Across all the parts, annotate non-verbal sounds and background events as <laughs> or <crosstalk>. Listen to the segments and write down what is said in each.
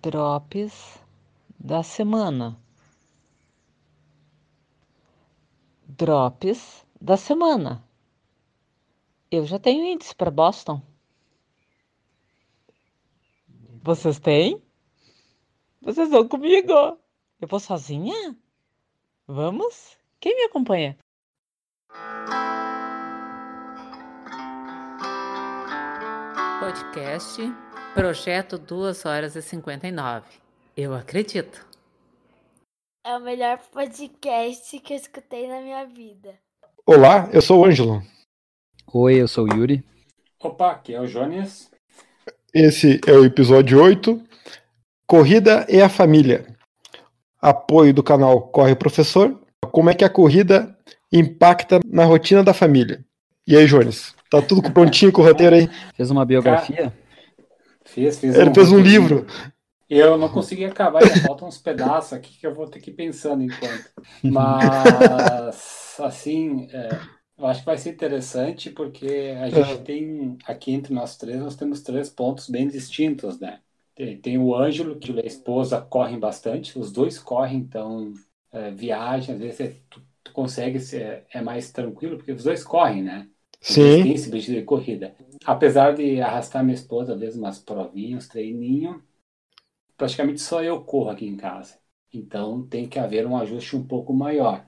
Drops da semana. Drops da semana. Eu já tenho índice para Boston. Vocês têm? Vocês vão comigo? Eu vou sozinha? Vamos? Quem me acompanha? Podcast Projeto 2 horas e 59. Eu acredito. É o melhor podcast que eu escutei na minha vida. Olá, eu sou o Ângelo. Oi, eu sou o Yuri. Opa, aqui é o Jones. Esse é o episódio 8, Corrida e a Família. Apoio do canal Corre Professor. Como é que a corrida impacta na rotina da família? E aí, Jones? Tá tudo prontinho com o roteiro aí? Fez uma biografia? Fiz, fiz. Ele fez um livro. Eu não consegui acabar, ainda faltam uns pedaços aqui que eu vou ter que ir pensando enquanto. Mas, <laughs> assim, é, eu acho que vai ser interessante porque a gente tem, aqui entre nós três, nós temos três pontos bem distintos, né? Tem, tem o Ângelo, que a esposa correm bastante, os dois correm, então, é, viagem, às vezes é, tu, tu consegue ser é mais tranquilo, porque os dois correm, né? Sim. Bicho de corrida. Apesar de arrastar minha esposa, às vezes, umas provinhas, treininho, praticamente só eu corro aqui em casa. Então tem que haver um ajuste um pouco maior.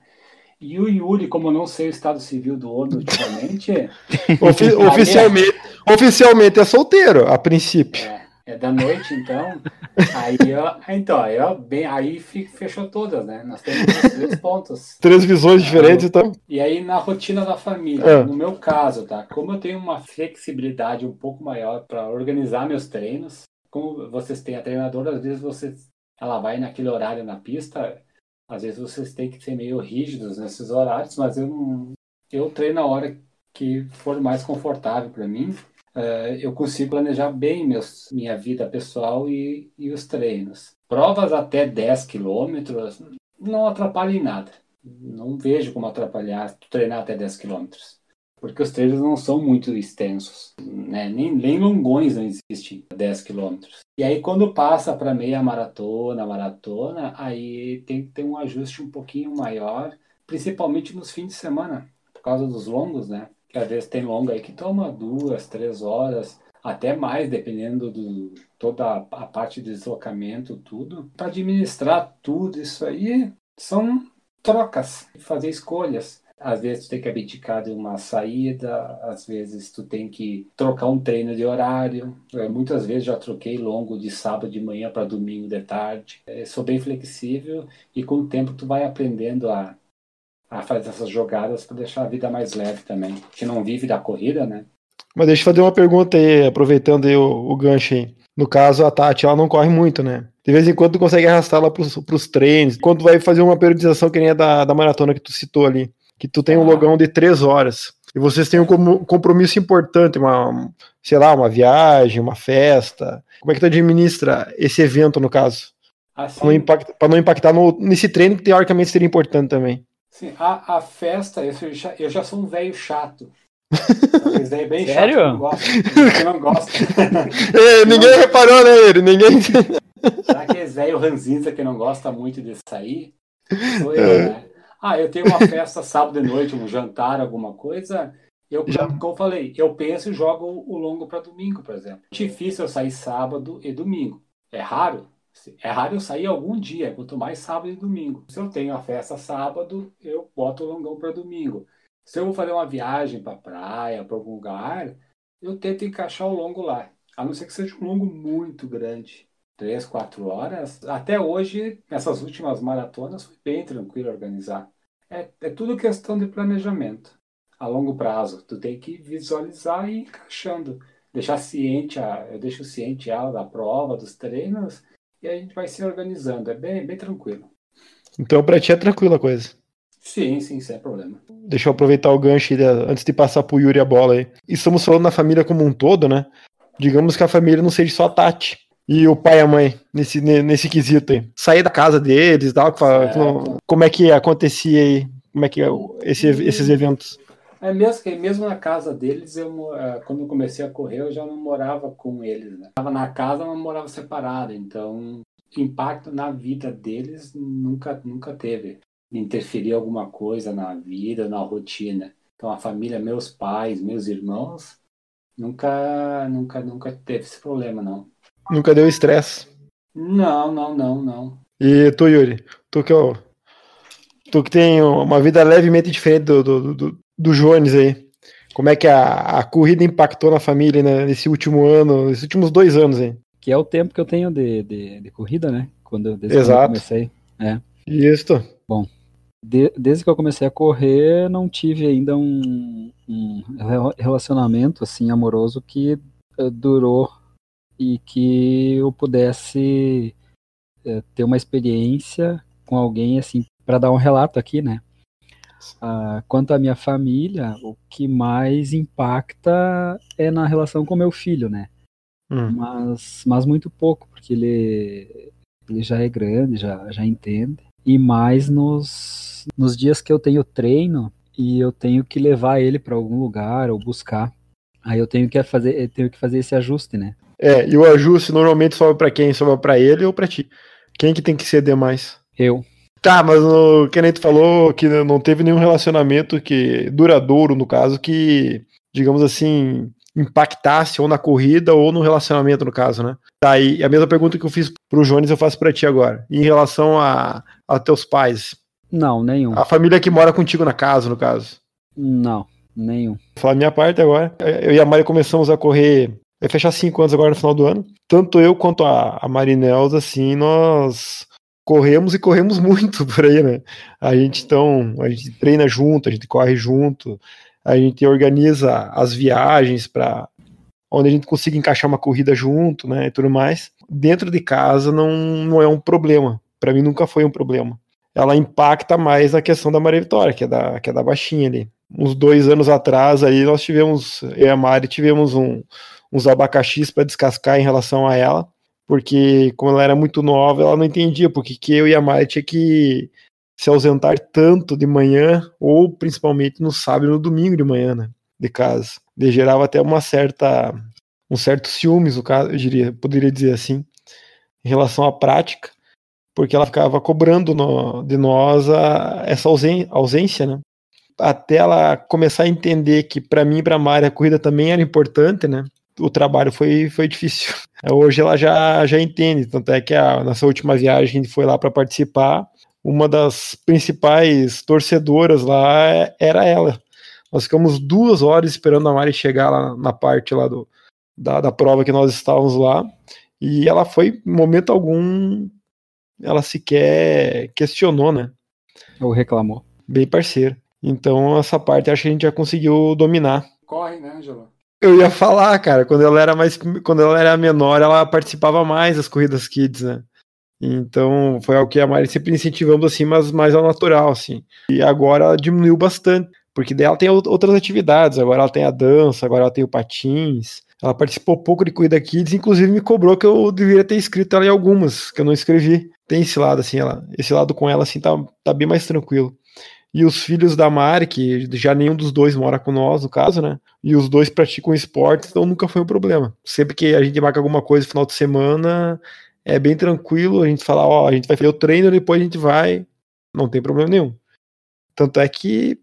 E o Yuri, como eu não sei o estado civil do homem ultimamente, <laughs> Ofi- <laughs> oficialmente, oficialmente é solteiro, a princípio. é, é da noite, então. <laughs> Aí, ó, então, aí, ó, bem, aí fechou todas, né? Nós temos os <laughs> três pontos. Três visões diferentes, então. E aí, na rotina da família, É. no meu caso, tá? Como eu tenho uma flexibilidade um pouco maior para organizar meus treinos, como vocês têm a treinadora, às vezes vocês, ela vai naquele horário na pista, às vezes vocês têm que ser meio rígidos nesses horários, mas eu não, eu treino a hora que for mais confortável para mim. Eh, eu consigo planejar bem meus, minha vida pessoal e, e os treinos. Provas até 10 quilômetros não atrapalham em nada não vejo como atrapalhar treinar até 10 quilômetros. Porque os treinos não são muito extensos, né? nem, nem longões não existem 10 quilômetros. E aí quando passa para meia maratona, maratona, aí tem que ter um ajuste um pouquinho maior, principalmente nos fins de semana, por causa dos longos, né? Às vezes tem longo aí que toma duas, três horas, até mais, dependendo do toda a, parte de deslocamento, tudo. Para administrar tudo isso aí, são trocas, fazer escolhas. Às vezes tu tem que abdicar de uma saída, às vezes tu tem que trocar um treino de horário. Eu, muitas vezes já troquei longo de sábado de manhã para domingo de tarde. Eu sou bem flexível e com o tempo tu vai aprendendo a, a fazer essas jogadas para deixar a vida mais leve também. Que não vive da corrida, né? Mas deixa eu fazer uma pergunta aí, aproveitando aí o, o gancho aí. No caso, a Tati, ela não corre muito, né? De vez em quando tu consegue arrastá-la pros, pros treinos. Quando tu vai fazer uma periodização que nem a da, da maratona que tu citou ali, que tu tem um Ah. logão de três horas. E vocês têm um com- compromisso importante, uma, sei lá, uma viagem, uma festa. Como é que tu administra esse evento, no caso? Assim, Pra não, impacta, pra não impactar no- nesse treino que teoricamente seria importante também. Sim, a, a festa, eu, já, eu já sou um velho chato. Aqueles velho bem chato Sério? que não gosta. Que não gosta. <laughs> É, ninguém reparou, né, ele? Ninguém. Sabe aqueles velho ranzinza que não gosta muito de sair? Sou eu, né? Ah, eu tenho uma festa sábado de noite, um jantar, alguma coisa. Eu, Já- como eu falei, eu penso e jogo o longo para domingo, por exemplo. Difícil eu sair sábado e domingo. É raro. É raro eu sair algum dia, quanto mais sábado e domingo. Se eu tenho a festa sábado, eu boto o longão para domingo. Se eu vou fazer uma viagem para praia, para algum lugar, eu tento encaixar o longo lá. A não ser que seja um longo muito grande. Três, quatro horas. Até hoje, nessas últimas maratonas, foi bem tranquilo organizar. É, é tudo questão de planejamento. A longo prazo, tu tem que visualizar e ir encaixando. Deixar ciente, a, eu deixo ciente ela da prova, dos treinos, e a gente vai se organizando. É bem, bem tranquilo. Então, pra ti é tranquila a coisa. Sim, sim, sem problema. Deixa eu aproveitar o gancho antes de passar pro Yuri a bola aí. E estamos falando na família como um todo, né? Digamos que a família não seja só a Tati e o pai e a mãe nesse, ne- nesse quesito aí. Sair da casa deles, tal, Certo. como é que acontecia aí? Como é que é esse- esses eventos? É mesmo que mesmo na casa deles, eu, eh, quando eu comecei a correr, eu já não morava com eles, né? Tava na casa, mas morava separado, então impacto na vida deles nunca nunca teve. Interferir alguma coisa na vida, na rotina. Então a família, meus pais, meus irmãos, nunca nunca nunca teve esse problema, não. Nunca deu estresse. Não, não, não, não. E tu, Yuri? Tu que, é o- tu que tem uma vida levemente diferente do, do, do, do Jones aí. Como é que a, a corrida impactou na família né, nesse último ano, nesses últimos dois anos aí? Que é o tempo que eu tenho de, de, de corrida, né? Quando, eu- desde Exato. quando eu comecei. Isso. De- desde que eu comecei a correr, não tive ainda um, um rela- relacionamento assim amoroso que eh, durou e que eu pudesse eh, ter uma experiência com alguém assim para dar um relato aqui, né? Ah, quanto à minha família, o que mais impacta é na relação com meu filho, né? Hum. mas, mas muito pouco, porque ele, ele já é grande, já, já entende. E mais nos, nos dias que eu tenho treino e eu tenho que levar ele para algum lugar ou buscar. Aí eu tenho que fazer, tenho que fazer esse ajuste, né? É, e o ajuste normalmente sobra pra quem? Sobra pra ele ou pra ti? Quem que tem que ceder mais? Eu. Tá, mas o tu falou que não teve nenhum relacionamento que duradouro, no caso, que, digamos assim, impactasse ou na corrida ou no relacionamento, no caso, né? Tá, e a mesma pergunta que eu fiz pro Jones eu faço pra ti agora. Em relação a, a teus pais, Não, nenhum. a família que mora contigo na casa, no caso. Não, nenhum. Vou falar a minha parte agora. Eu e a Mari começamos a correr, vai fechar cinco anos agora no final do ano. Tanto eu quanto a, a Marinels, assim, nós corremos e corremos muito por aí, né? A gente então, a gente treina junto, a gente corre junto, a gente organiza as viagens para onde a gente consiga encaixar uma corrida junto, né, e tudo mais. Dentro de casa não, não é um problema. Para mim nunca foi um problema. Ela impacta mais na questão da Maria Vitória, que é da, que é da baixinha ali. Uns dois anos atrás aí nós tivemos, eu e a Mari tivemos um, uns abacaxis para descascar em relação a ela, porque como ela era muito nova, ela não entendia porque que eu e a Mari tinha que se ausentar tanto de manhã, ou principalmente no sábado e no domingo de manhã, né, de casa. De gerava até uma certa, um certo ciúmes, caso, eu diria, poderia dizer assim, em relação à prática, porque ela ficava cobrando no- de nós a- essa ausência, né? Até ela começar a entender que para mim e para Mari a corrida também era importante, né? O trabalho foi, foi difícil. <laughs> Hoje ela já, já entende, tanto é que a nossa última viagem a gente foi lá para participar, uma das principais torcedoras lá era ela. Nós ficamos duas horas esperando a Mari chegar lá na parte lá do, da, da prova que nós estávamos lá, e ela foi, em momento algum, ela sequer questionou, né? Ou reclamou. Bem parceiro. Então, essa parte acho que a gente já conseguiu dominar. Corre, né, Angelo? Eu ia falar, cara, quando ela era mais, quando ela era menor, ela participava mais das corridas kids, né? Então, foi algo que a Mari sempre incentivamos assim, mas mais ao natural, assim. E agora ela diminuiu bastante, porque daí ela tem out- outras atividades. Agora ela tem a dança, agora ela tem o patins. Ela participou pouco de corrida kids, inclusive me cobrou que eu deveria ter inscrito ela em algumas, que eu não escrevi. Tem esse lado assim, ela, esse lado com ela assim tá, tá bem mais tranquilo. E os filhos da Mari, que já nenhum dos dois mora com nós, no caso, né? E os dois praticam esporte, então nunca foi um problema. Sempre que a gente marca alguma coisa no final de semana, é bem tranquilo, a gente fala, ó, a gente vai fazer o treino, depois a gente vai, não tem problema nenhum. Tanto é que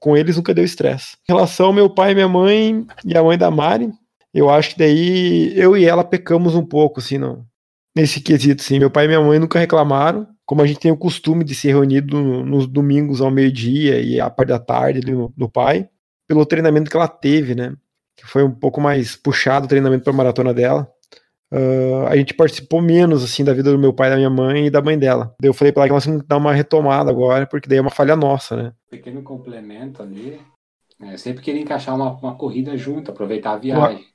com eles nunca deu estresse. Em relação ao meu pai e minha mãe, e a mãe da Mari, eu acho que daí eu e ela pecamos um pouco, assim, no, nesse quesito, assim. Meu pai e minha mãe nunca reclamaram, como a gente tem o costume de se reunir do- nos domingos ao meio-dia e a parte da tarde no, no pai, pelo treinamento que ela teve, né? Que foi um pouco mais puxado o treinamento para a maratona dela. Ah, a gente participou menos assim da vida do meu pai, da minha mãe e da mãe dela. Daí eu falei para ela que nós temos que dar uma retomada agora, porque daí é uma falha nossa, né? Pequeno complemento ali. Eu sempre queria encaixar uma, uma corrida junto, aproveitar a viagem.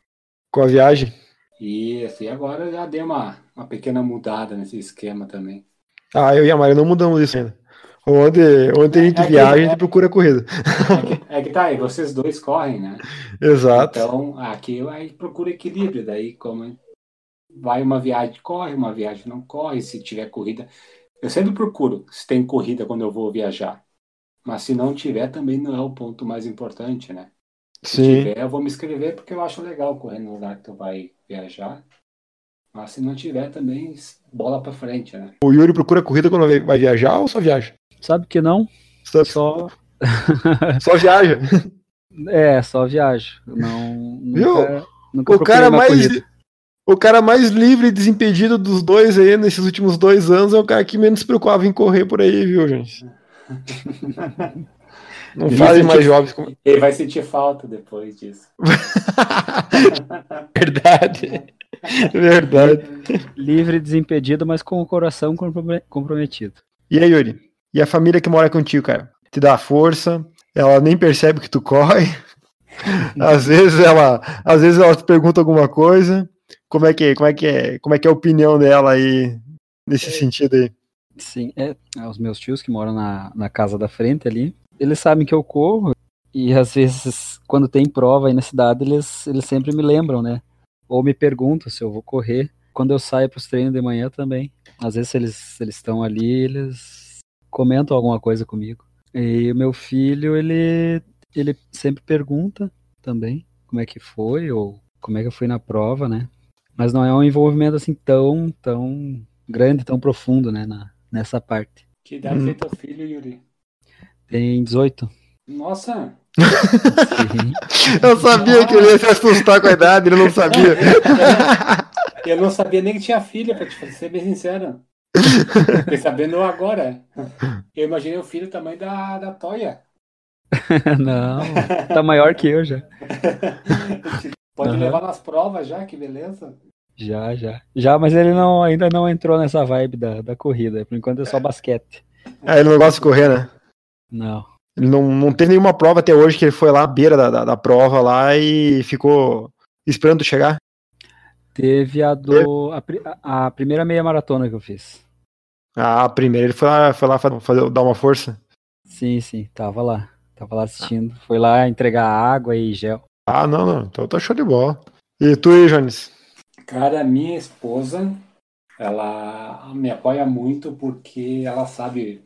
Com a viagem. E assim, agora já dei uma, uma pequena mudada nesse esquema também. Ah, eu e a Mari não mudamos isso ainda. Onde, onde a gente É que- viaja, a gente procura corrida. É que, é que tá aí, vocês dois correm, né? Exato. Então, aqui aí procura equilíbrio. Daí, como vai uma viagem, corre, uma viagem não corre. Se tiver corrida, eu sempre procuro se tem corrida quando eu vou viajar. Mas se não tiver, também não é o ponto mais importante, né? Se Sim. tiver, eu vou me inscrever porque eu acho legal correr no lugar que tu vai viajar. Mas se não tiver, também bola pra frente, né? O Yuri procura corrida quando vai- viajar ou só viaja? Sabe que não? Só, Só. <laughs> só viaja. <laughs> É, só viajo. Não. Viu? Nunca, nunca O cara mais. corrida. O cara mais livre e desimpedido dos dois aí nesses últimos dois anos é o cara que menos se preocupava em correr por aí, viu, gente? <laughs> Não Ele fazem mais jovens como. Ele vai sentir falta depois disso. Verdade. Verdade. Livre, desimpedido, mas com o coração comprome- comprometido. E aí, Yuri? E a família que mora contigo, cara? Te dá força, ela nem percebe que tu corre. <laughs> Às vezes ela, às vezes ela te pergunta alguma coisa. Como é que, como é que é, como é que é a opinião dela aí nesse sentido aí? Sim, é, é, os meus tios que moram na, na casa da frente ali, eles sabem que eu corro e às vezes quando tem prova aí na cidade eles, eles sempre me lembram, né? Ou me perguntam se eu vou correr. Quando eu saio para os treinos de manhã também. Às vezes se eles eles estão ali, eles comentam alguma coisa comigo. E o meu filho, ele ele sempre pergunta também como é que foi ou como é que eu fui na prova, né? Mas não é um envolvimento assim tão tão grande, tão profundo, né, na, nessa parte. Que idade Uhum. tem teu filho, Yuri? Tem 18. Nossa! Eu sabia que ele ia se assustar com a idade, ele não sabia. <laughs> Eu não sabia nem que tinha filha, pra te ser bem sincero. Fiquei sabendo agora. Eu imaginei o filho tamanho da, da Toya. <laughs> não, tá maior que eu já. <laughs> Pode Aham. levar nas provas já, que beleza. Já, já. Já, mas ele não, ainda não entrou nessa vibe da, da corrida. Por enquanto é só basquete. Ah, ele não gosta de correr, né? Não. Ele não, não teve nenhuma prova até hoje que ele foi lá à beira da, da, da prova lá e ficou esperando chegar. Teve a do. A, a primeira meia maratona que eu fiz. Ah, primeiro ele foi lá, foi lá fa- fazer, dar uma força. Sim, sim, tava lá. Tava lá assistindo. Foi lá entregar água e gel. Ah, não, não. Então tá show de bola. E tu aí, Jones? Cara, minha esposa, ela me apoia muito porque ela sabe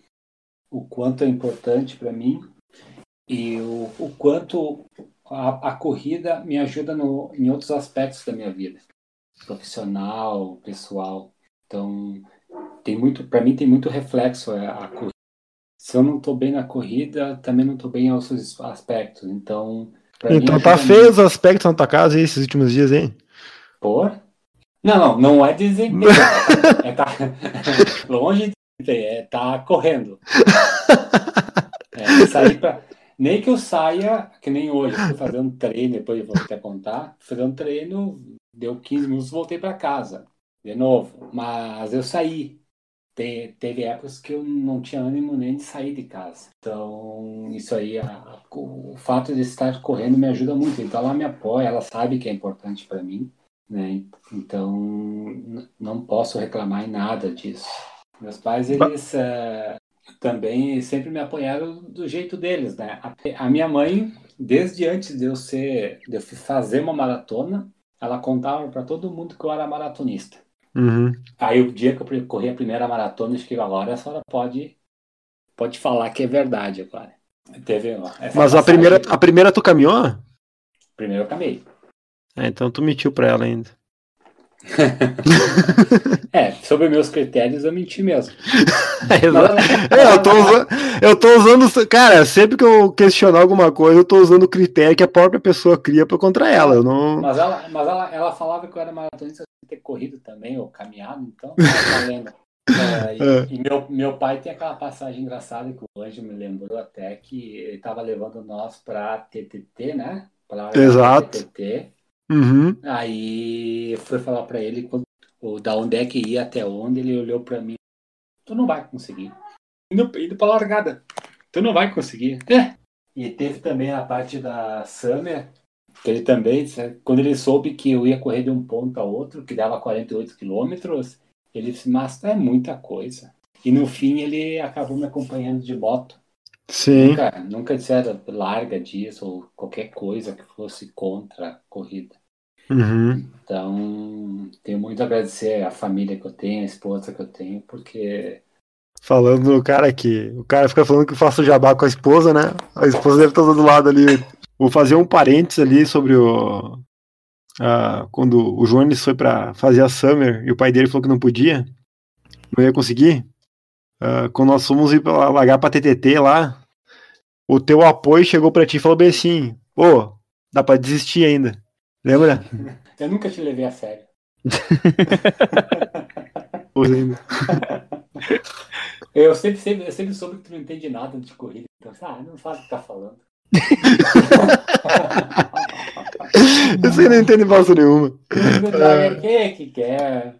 o quanto é importante para mim e o, o quanto a, a corrida me ajuda no, em outros aspectos da minha vida, profissional, pessoal. Então, tem muito, para mim tem muito reflexo a, a corrida. Se eu não tô bem na corrida, também não tô bem em outros aspectos. Então, Então tá feio os aspectos na tua casa aí esses últimos dias, hein? Por? Não, não, não é desempenho. <laughs> é tá <laughs> longe é tá correndo. <laughs> É, sair pra... Nem que eu saia, que nem hoje, fui fazer um treino, depois eu vou até contar, um treino, deu 15 minutos, voltei para casa, de novo. Mas eu saí. Te- teve épocas que eu não tinha ânimo nem de sair de casa. Então, isso aí, a- o fato de estar correndo me ajuda muito. Então, ela me apoia, ela sabe que é importante para mim né? Então, não posso reclamar em nada disso. Meus pais, eles eh, também sempre me apoiaram do jeito deles, né? A, a minha mãe, desde antes de eu ser, de eu fazer uma maratona, ela contava para todo mundo que eu era maratonista. Uhum. Aí o dia que eu corri a primeira maratona, eu fiquei agora a senhora pode pode falar que é verdade agora. Teve ó, Mas a primeira, a primeira tu caminhou? primeiro eu camei. É, então tu mentiu pra ela ainda. <laughs> É, sobre meus critérios eu menti mesmo. <laughs> É, eu tô usando, eu tô usando, cara, sempre que eu questionar alguma coisa, eu tô usando o critério que a própria pessoa cria pra contra ela. Eu não. Mas ela, mas ela, ela falava que eu era maratonista sem ter corrido também, ou caminhado, então <laughs> tá. É, e É. e meu, meu pai tem aquela passagem engraçada que o Anjo me lembrou até que ele tava levando nós pra TTT, né? Pra Exato. TTT. Uhum. Aí eu fui falar pra ele quando- o, da onde é que ia até onde, ele olhou pra mim. Tu não vai conseguir. Indo, indo pra largada. Tu não vai conseguir. É. E teve também a parte da Summer, que ele também, quando ele soube que eu ia correr de um ponto a outro, que dava 48 quilômetros, ele disse, mas é muita coisa. E no fim ele acabou me acompanhando de moto. Sim. Nunca, nunca disseram larga disso ou qualquer coisa que fosse contra a corrida. Uhum. Então, tenho muito a agradecer à família que eu tenho, a esposa que eu tenho, porque Falando no cara que. O cara fica falando que eu faço jabá com a esposa, né? A esposa deve estar do lado ali. Vou fazer um parênteses ali sobre o. quando o Jones foi pra fazer a Summer e o pai dele falou que não podia, não ia conseguir. Ah, quando nós fomos ir pra largar pra TTT lá, o teu apoio chegou pra ti e falou bem assim: Ô, dá pra desistir ainda. Lembra? <laughs> Eu nunca te levei a sério. <laughs> Ainda. <laughs> Eu sempre, sempre, eu sempre soube que tu não entende nada de corrida. Então, ah, não sabe o que tá falando. Você não entende bosta nenhuma. O que que quer?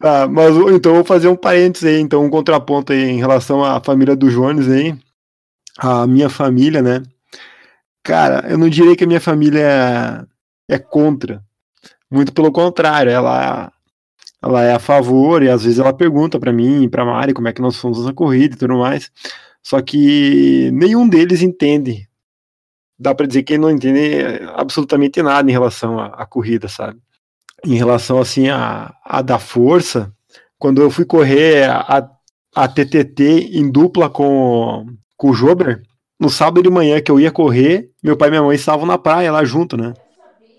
Ah, mas então eu vou fazer um parênteses aí, então um contraponto aí em relação à família do Jones aí. A minha família, né? Cara, eu não diria que a minha família é contra. Muito pelo contrário, ela ela é a favor e às vezes ela pergunta pra mim e pra Mari como é que nós fomos na corrida e tudo mais. Só que nenhum deles entende. Dá pra dizer que não entende absolutamente nada em relação à, à corrida, sabe? Em relação assim a, a da força, quando eu fui correr a, a TTT em dupla com, com o Jober, no sábado de manhã que eu ia correr, meu pai e minha mãe estavam na praia lá junto, né?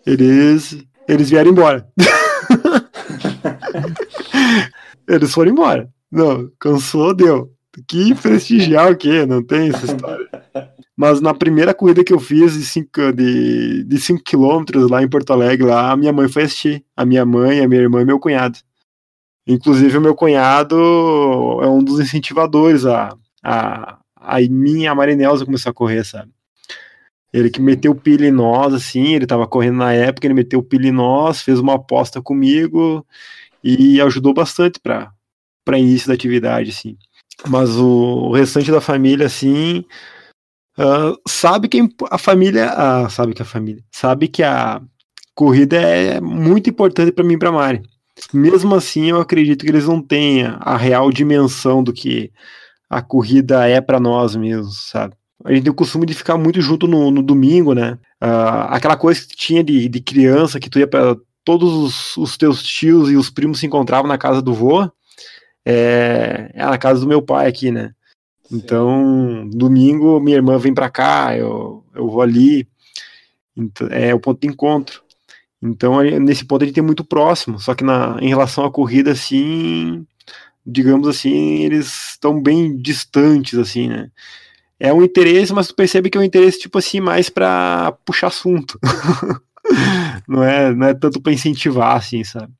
Eles, eles vieram embora. <laughs> eles foram embora. Não, cansou, deu. Que prestigiar o quê? Não tem essa história. Mas na primeira corrida que eu fiz de 5 de, de cinco quilômetros lá em Porto Alegre, lá, a minha mãe foi assistir. A minha mãe, a minha irmã e meu cunhado. Inclusive, o meu cunhado é um dos incentivadores a, a, a e a Marinelza começar a correr, sabe? Ele que meteu pilha em nós, assim, ele tava correndo na época, ele meteu pilha em nós, fez uma aposta comigo e ajudou bastante para para início da atividade, assim. Mas o restante da família, assim, ah, sabe que a família, ah, sabe que a família, sabe que a corrida é muito importante para mim e para Mari. Mesmo assim, eu acredito que eles não tenham a real dimensão do que a corrida é para nós mesmos, sabe? A gente tem o costume de ficar muito junto no, no domingo, né? Ah, aquela coisa que tinha de, de criança, que tu ia para todos os, os teus tios e os primos se encontravam na casa do vô, é, é na casa do meu pai aqui, né? Então, domingo, minha irmã vem pra cá, eu, eu vou ali, então, é o ponto de encontro. Então, nesse ponto a gente é muito próximo, só que na, em relação à corrida, assim, digamos assim, eles estão bem distantes, assim, né? É um interesse, mas tu percebe que é um interesse, tipo assim, mais pra puxar assunto. <laughs> não, é, não é tanto pra incentivar, assim, sabe?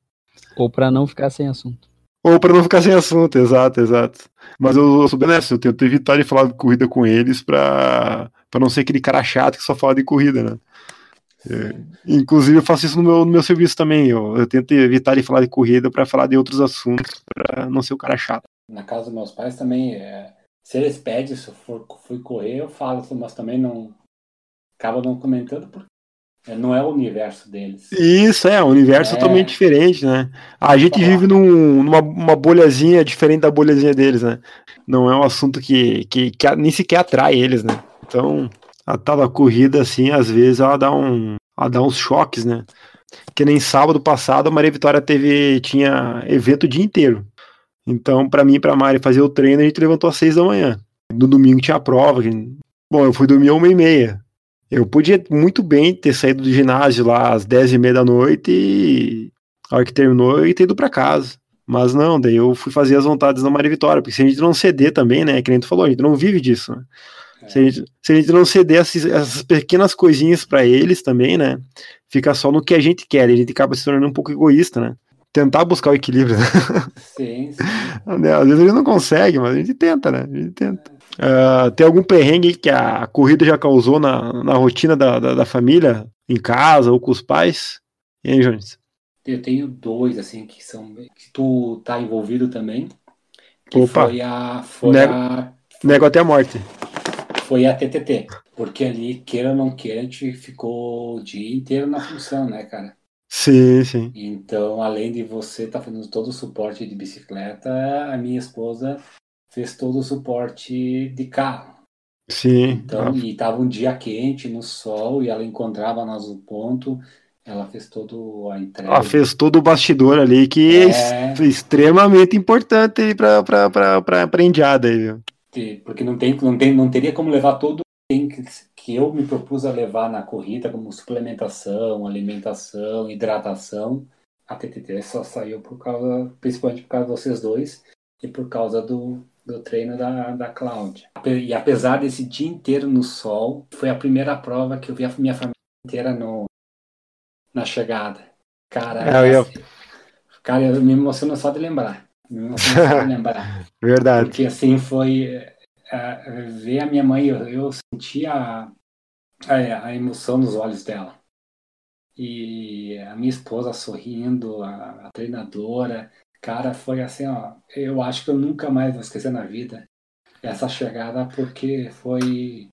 Ou pra não ficar sem assunto. Ou pra não ficar sem assunto, exato, exato. Mas eu, eu sou bem honesto, eu tento evitar de falar de corrida com eles pra, pra não ser aquele cara chato que só fala de corrida, né? É, inclusive eu faço isso no meu, no meu serviço também, eu, eu tento evitar de falar de corrida pra falar de outros assuntos, pra não ser o cara chato. Na casa dos meus pais também, é, se eles pedem, se eu for fui correr, eu falo, mas também não. Acaba não comentando porque é, não é o universo deles. Isso, é, um universo É. totalmente diferente, né? A gente Falar. vive num, numa uma bolhazinha diferente da bolhazinha deles, né? Não é um assunto que, que, que nem sequer atrai eles, né? Então, a tal da corrida, assim, às vezes ela dá, um, ela dá uns choques, né? Que nem sábado passado a Maria Vitória teve, tinha evento o dia inteiro. Então, pra mim e pra Mari fazer o treino, a gente levantou às seis da manhã. No domingo tinha prova. que- Bom, eu fui dormir às uma e meia. Eu podia muito bem ter saído do ginásio lá às 10 e meia da noite e a hora que terminou e ter ido pra casa. Mas não, daí eu fui fazer as vontades da Maria Vitória, porque se a gente não ceder também, né, que nem tu falou, a gente não vive disso, né? Se a gente, se a gente não ceder essas, essas pequenas coisinhas pra eles também, né, fica só no que a gente quer, a gente acaba se tornando um pouco egoísta, né? Tentar buscar o equilíbrio, né? <laughs> Sim, sim. Né, Às vezes a gente não consegue, mas a gente tenta, né? A gente tenta. Ah, tem algum perrengue que a corrida já causou na, na rotina da, da, da família, em casa ou com os pais? E aí, Jones? Eu tenho dois, assim, que são. que tu tá envolvido também. Que Opa. foi a. Foi Nego- a. Nego até a morte. Foi a TTT. Porque ali, queira ou não queira, a gente ficou o dia inteiro na função, né, cara? Sim, sim. Então, além de você estar fazendo todo o suporte de bicicleta, a minha esposa fez todo o suporte de carro. Sim. Então, e tava um dia quente no sol e ela encontrava nós no ponto. Ela fez todo a entrega. Ela fez todo o bastidor ali, que é, É. extremamente importante pra, pra indiada aí, viu? que- porque não tem, não tem, não teria como levar todo que, eu me propus a levar na corrida, como suplementação, alimentação, hidratação. A TTT só saiu por causa, principalmente por causa de vocês dois e por causa do, do treino da, da Cláudia. E apesar desse dia inteiro no sol, foi a primeira prova que eu vi a minha família inteira no, na chegada. Cara, É, eu assim, cara, eu me emociono só de lembrar. Me emociono só de lembrar. <laughs> Verdade. Porque assim foi é, ver a minha mãe, eu, eu senti a, a, a emoção nos olhos dela. E a minha esposa sorrindo, a, a treinadora, cara, foi assim, ó, eu acho que eu nunca mais vou esquecer na vida essa chegada porque foi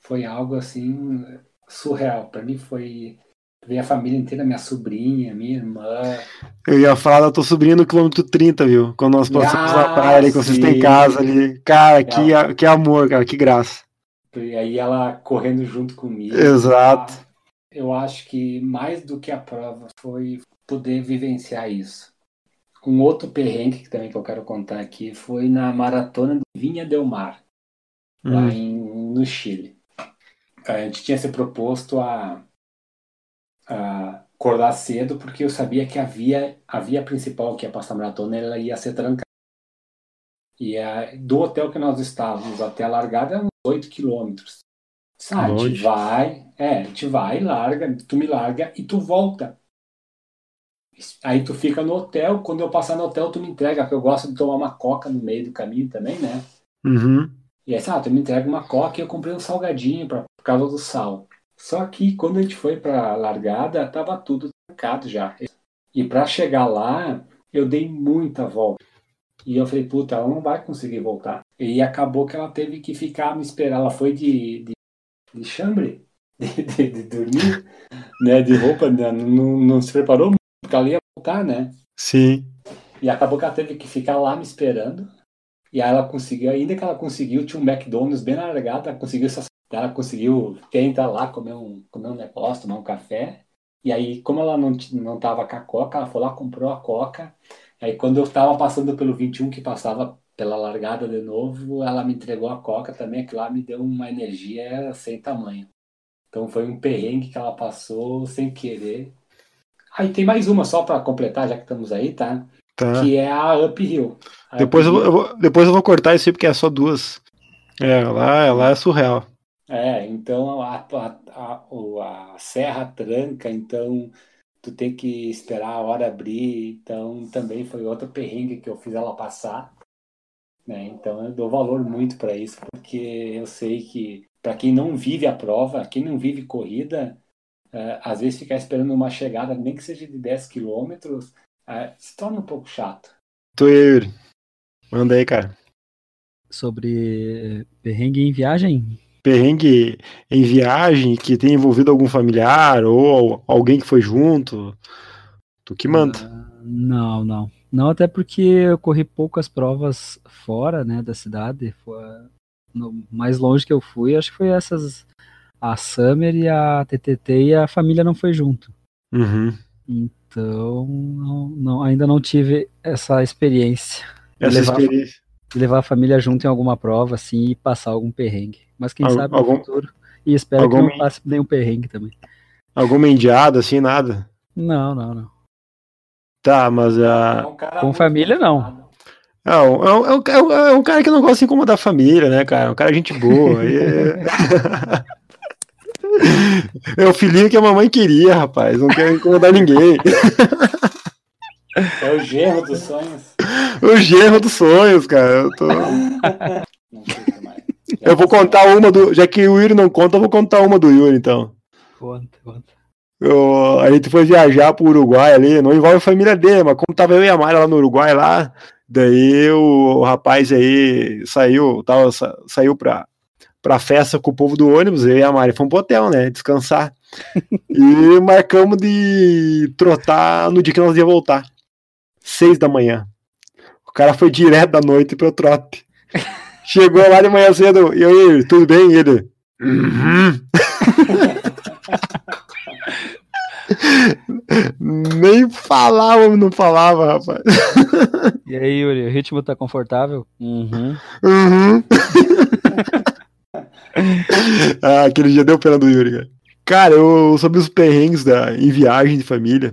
foi algo assim surreal. Para mim foi ver a família inteira, minha sobrinha, minha irmã, Eu ia falar da tua sobrinha no quilômetro 30, viu? Quando nós passamos Ah, a praia ali, que vocês têm sim. casa ali. Cara, que, a- que amor, cara, que graça. E aí ela correndo junto comigo. Exato. Ah, Eu acho que mais do que a prova foi poder vivenciar isso. Um outro perrengue que também que eu quero contar aqui foi na maratona de Vinha Del Mar, lá Hum, em, no Chile. A gente tinha se proposto a, acordar cedo porque eu sabia que a via, a via principal que ia passar a maratona ela ia ser trancada. E a, do hotel que nós estávamos até a largada eram uns 8 quilômetros. Ah, a gente vai, é, a gente vai, larga, tu me larga e tu volta. Aí tu fica no hotel, quando eu passar no hotel tu me entrega, porque eu gosto de tomar uma coca no meio do caminho também, né? uhum. E aí, ah, tu me entrega uma coca e eu comprei um salgadinho pra, por causa do sal. Só que quando a gente foi pra largada, tava tudo trancado já. E pra chegar lá, eu dei muita volta. E eu falei, puta, ela não vai conseguir voltar. E acabou que ela teve que ficar me esperar. Ela foi de, de, de chambre, <laughs> de, de, de dormir, né? De roupa, né, não, não se preparou muito, porque ela ia voltar, né? Sim. E acabou que ela teve que ficar lá me esperando. E aí ela conseguiu, ainda que ela conseguiu, tinha um McDonald's bem na largada, ela conseguiu se assentar, ela conseguiu tentar lá comer um, comer um negócio, tomar um café. E aí, como ela não, não tava com a coca, ela foi lá, comprou a coca. Aí quando eu tava passando pelo 21, que passava pela largada de novo, ela me entregou a coca também, que lá me deu uma energia sem tamanho. Então foi um perrengue que ela passou sem querer. Aí tem mais uma só para completar, já que estamos aí, tá? Tá. que é a Uphill. A Depois eu, vou, Uphill- eu vou- depois eu vou cortar isso aí, porque é só duas. É, lá, lá é surreal. É, então a, a, a, o- a serra tranca, então tu tem que esperar a hora abrir, então também foi outro perrengue que eu fiz ela passar, né? Então eu dou valor muito para isso, porque eu sei que para quem não vive a prova, quem não vive corrida, é, às vezes ficar esperando uma chegada, nem que seja de 10 quilômetros, é, se torna um pouco chato. Tu, Yuri. Manda aí, cara. Sobre perrengue em viagem? Perrengue em viagem que tenha envolvido algum familiar ou alguém que foi junto. Tu que manda. Ah, não, não. Não, até porque eu corri poucas provas fora, né, da cidade. Foi, no mais longe que eu fui, acho que foi essas. A Summer e a TTT e a família não foi junto. Uhum. Então, não, não- ainda não tive essa experiência Essa levar- experiência. de levar a família junto em alguma prova, assim, e passar algum perrengue. Mas quem Al- sabe no algum- futuro. E espero que algum- não passe nenhum perrengue também. Alguma indiada, assim, nada. Não, não, não. Tá, mas a. É um cara com família, não. É um, é, um, é, um, é um cara que não gosta de incomodar a família, né, cara? É um cara gente boa. e é... <laughs> é o filhinho que a mamãe queria, rapaz. Não quer incomodar ninguém. É o genro dos sonhos. <laughs> O genro dos sonhos, cara. Eu, tô- Não sei mais. Eu vou contar uma do. Já que o Yuri não conta, eu vou contar uma do Yuri, então. Conta, conta. Eu- a gente foi viajar pro Uruguai ali, não envolve a família dele, mas como tava eu e a Mara lá no Uruguai lá, daí o, o rapaz aí saiu, tava, sa- saiu pra, pra festa com o povo do ônibus, eu e a Mari fomos pro hotel, né, descansar. <laughs> e marcamos de trotar no dia que nós ia voltar. Seis da manhã. O cara foi direto da noite pro trote. <laughs> Chegou lá de manhã cedo, e aí, tudo bem? E ele. "Uhum." <laughs> Nem falava, não falava, rapaz. E aí, Yuri, o ritmo tá confortável? Uhum. Uhum. <laughs> ah, aquele dia deu pena do Yuri, cara. Cara, eu, sobre os perrengues da, em viagem de família,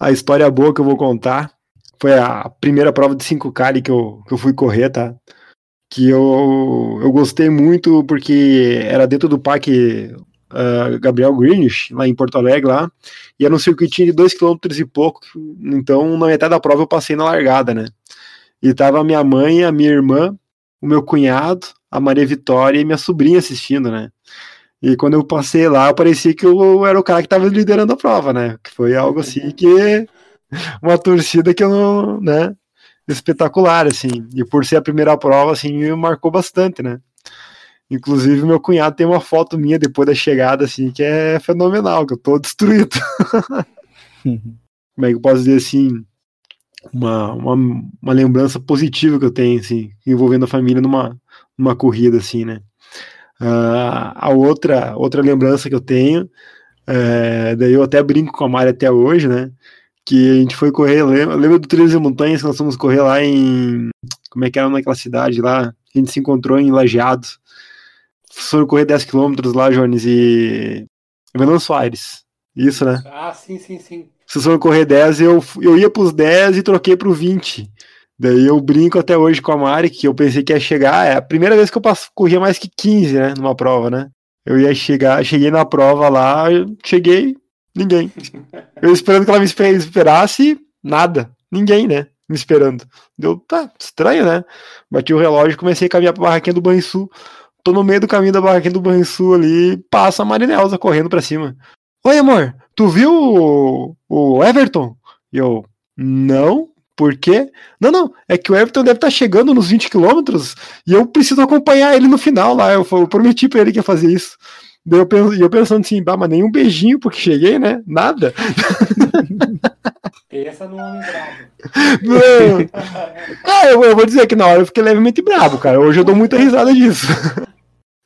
a história boa que eu vou contar foi a primeira prova de 5K ali que eu, que eu fui correr, tá? Que eu, eu gostei muito porque era dentro do parque uh, Gabriel Greenish, lá em Porto Alegre, lá, e era um circuitinho de 2 km e pouco, então na metade da prova eu passei na largada, né? E tava a minha mãe, a minha irmã, o meu cunhado, a Maria Vitória e minha sobrinha assistindo, né? E quando eu passei lá, parecia que eu era o cara que tava liderando a prova, né? Que foi algo assim que. <laughs> Uma torcida que eu não. né? Espetacular, assim. E por ser a primeira prova, assim, me marcou bastante, né? Inclusive, meu cunhado tem uma foto minha depois da chegada, assim, que é fenomenal, que eu tô destruído. <laughs> Como é que eu posso dizer assim? Uma, uma, uma lembrança positiva que eu tenho, assim, envolvendo a família numa, numa corrida, assim, né? Uh, a outra, outra lembrança que eu tenho, é, daí eu até brinco com a Mari até hoje, né? Que a gente foi correr, lembra, lembra do Trilhos e Montanhas que nós fomos correr lá em. Como é que era naquela cidade lá? A gente se encontrou em Lajeados foram correr 10 km lá, Jones, e. Venâncio Aires. Isso, né? Ah, sim, sim, sim. Vocês foram correr 10, eu, eu ia pros 10 e troquei pro 20. Daí eu brinco até hoje com a Mari, que eu pensei que ia chegar. É a primeira vez que eu passo, corria mais que 15, né? Numa prova, né? Eu ia chegar, cheguei na prova lá, cheguei, ninguém. Eu esperando que ela me esperasse, nada. Ninguém, né? Me esperando. Deu, tá, estranho, né? Bati o relógio e comecei a caminhar pra barraquinha do Banrisul tô no meio do caminho da barraquinha do Banrisul ali, passa a Marinelza correndo pra cima. Oi, amor, tu viu o, o Everton? E eu, não, por quê? Não, não, é que o Everton deve estar tá chegando nos 20 quilômetros e eu preciso acompanhar ele no final lá. Eu, eu prometi pra ele que ia fazer isso. Daí eu, penso, eu pensando assim, bah, mas nenhum beijinho porque cheguei, né? Nada. <laughs> Pensa no homem bravo. Cara, eu, eu, vou dizer que na hora eu fiquei levemente bravo, cara. Hoje eu dou muita risada disso.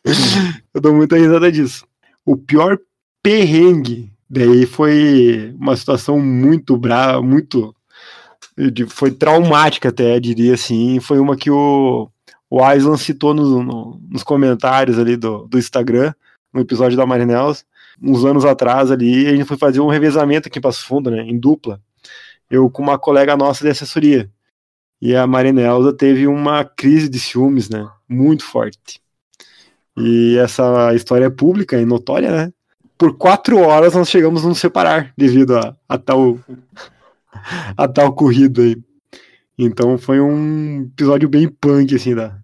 <laughs> eu dou muita risada disso. O pior perrengue daí foi uma situação muito brava, muito. Foi traumática até, diria assim. Foi uma que o, o Aislan citou no, no, nos comentários ali do, do Instagram, no episódio da Marinels. Uns anos atrás ali, a gente foi fazer um revezamento aqui em Passo Fundo, né? Em dupla. Eu com uma colega nossa de assessoria. E a Marinelza teve uma crise de ciúmes, né? Muito forte. E essa história é pública e notória, né? Por quatro horas nós chegamos a nos separar devido a, a tal <laughs> a tal corrida aí. Então foi um episódio bem punk, assim, da.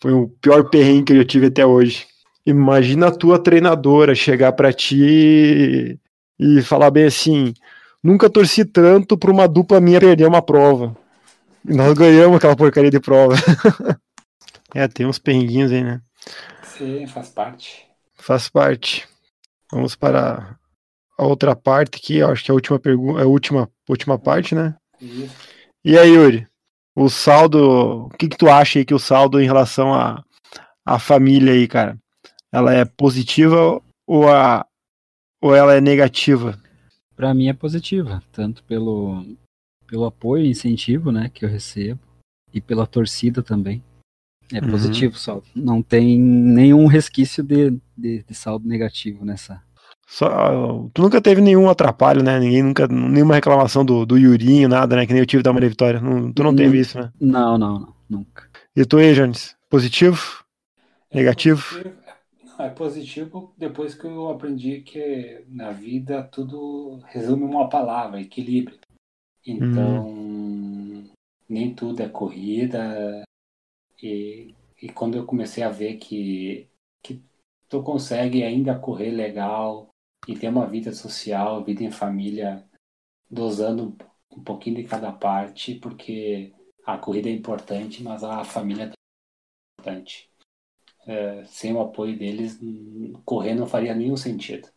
Foi o pior perrengue que eu já tive até hoje. Imagina a tua treinadora chegar para ti e falar bem assim: nunca torci tanto pra uma dupla minha perder uma prova. E nós ganhamos aquela porcaria de prova. <laughs> é, tem uns perrenguinhos aí, né? Sim, faz parte. Faz parte. Vamos para a outra parte aqui, acho que é a última pergunta, é a última, última parte, né? Isso. E aí, Yuri? O saldo, o que, que tu acha aí que o saldo em relação à a, a família aí, cara? Ela é positiva ou, a, ou ela é negativa? Para mim é positiva, tanto pelo, pelo apoio e incentivo né, que eu recebo e pela torcida também. É uhum. positivo saldo. Não tem nenhum resquício de, de, de saldo negativo nessa. Só, tu nunca teve nenhum atrapalho, né? Ninguém nunca. Nenhuma reclamação do, do Yurinho, nada, né? Que nem eu tive da Maria Vitória. Não, tu não teve isso, né? Não, não, não. Nunca. E tu aí, Jones? Positivo? Negativo? É positivo, não, é positivo depois que eu aprendi que na vida tudo resume uma palavra, equilíbrio. Então, hum. nem tudo é corrida, e, e quando eu comecei a ver que, que tu consegue ainda correr legal e ter uma vida social, vida em família, dosando um pouquinho de cada parte, porque a corrida é importante, mas a família é importante. É, sem o apoio deles, correr não faria nenhum sentido.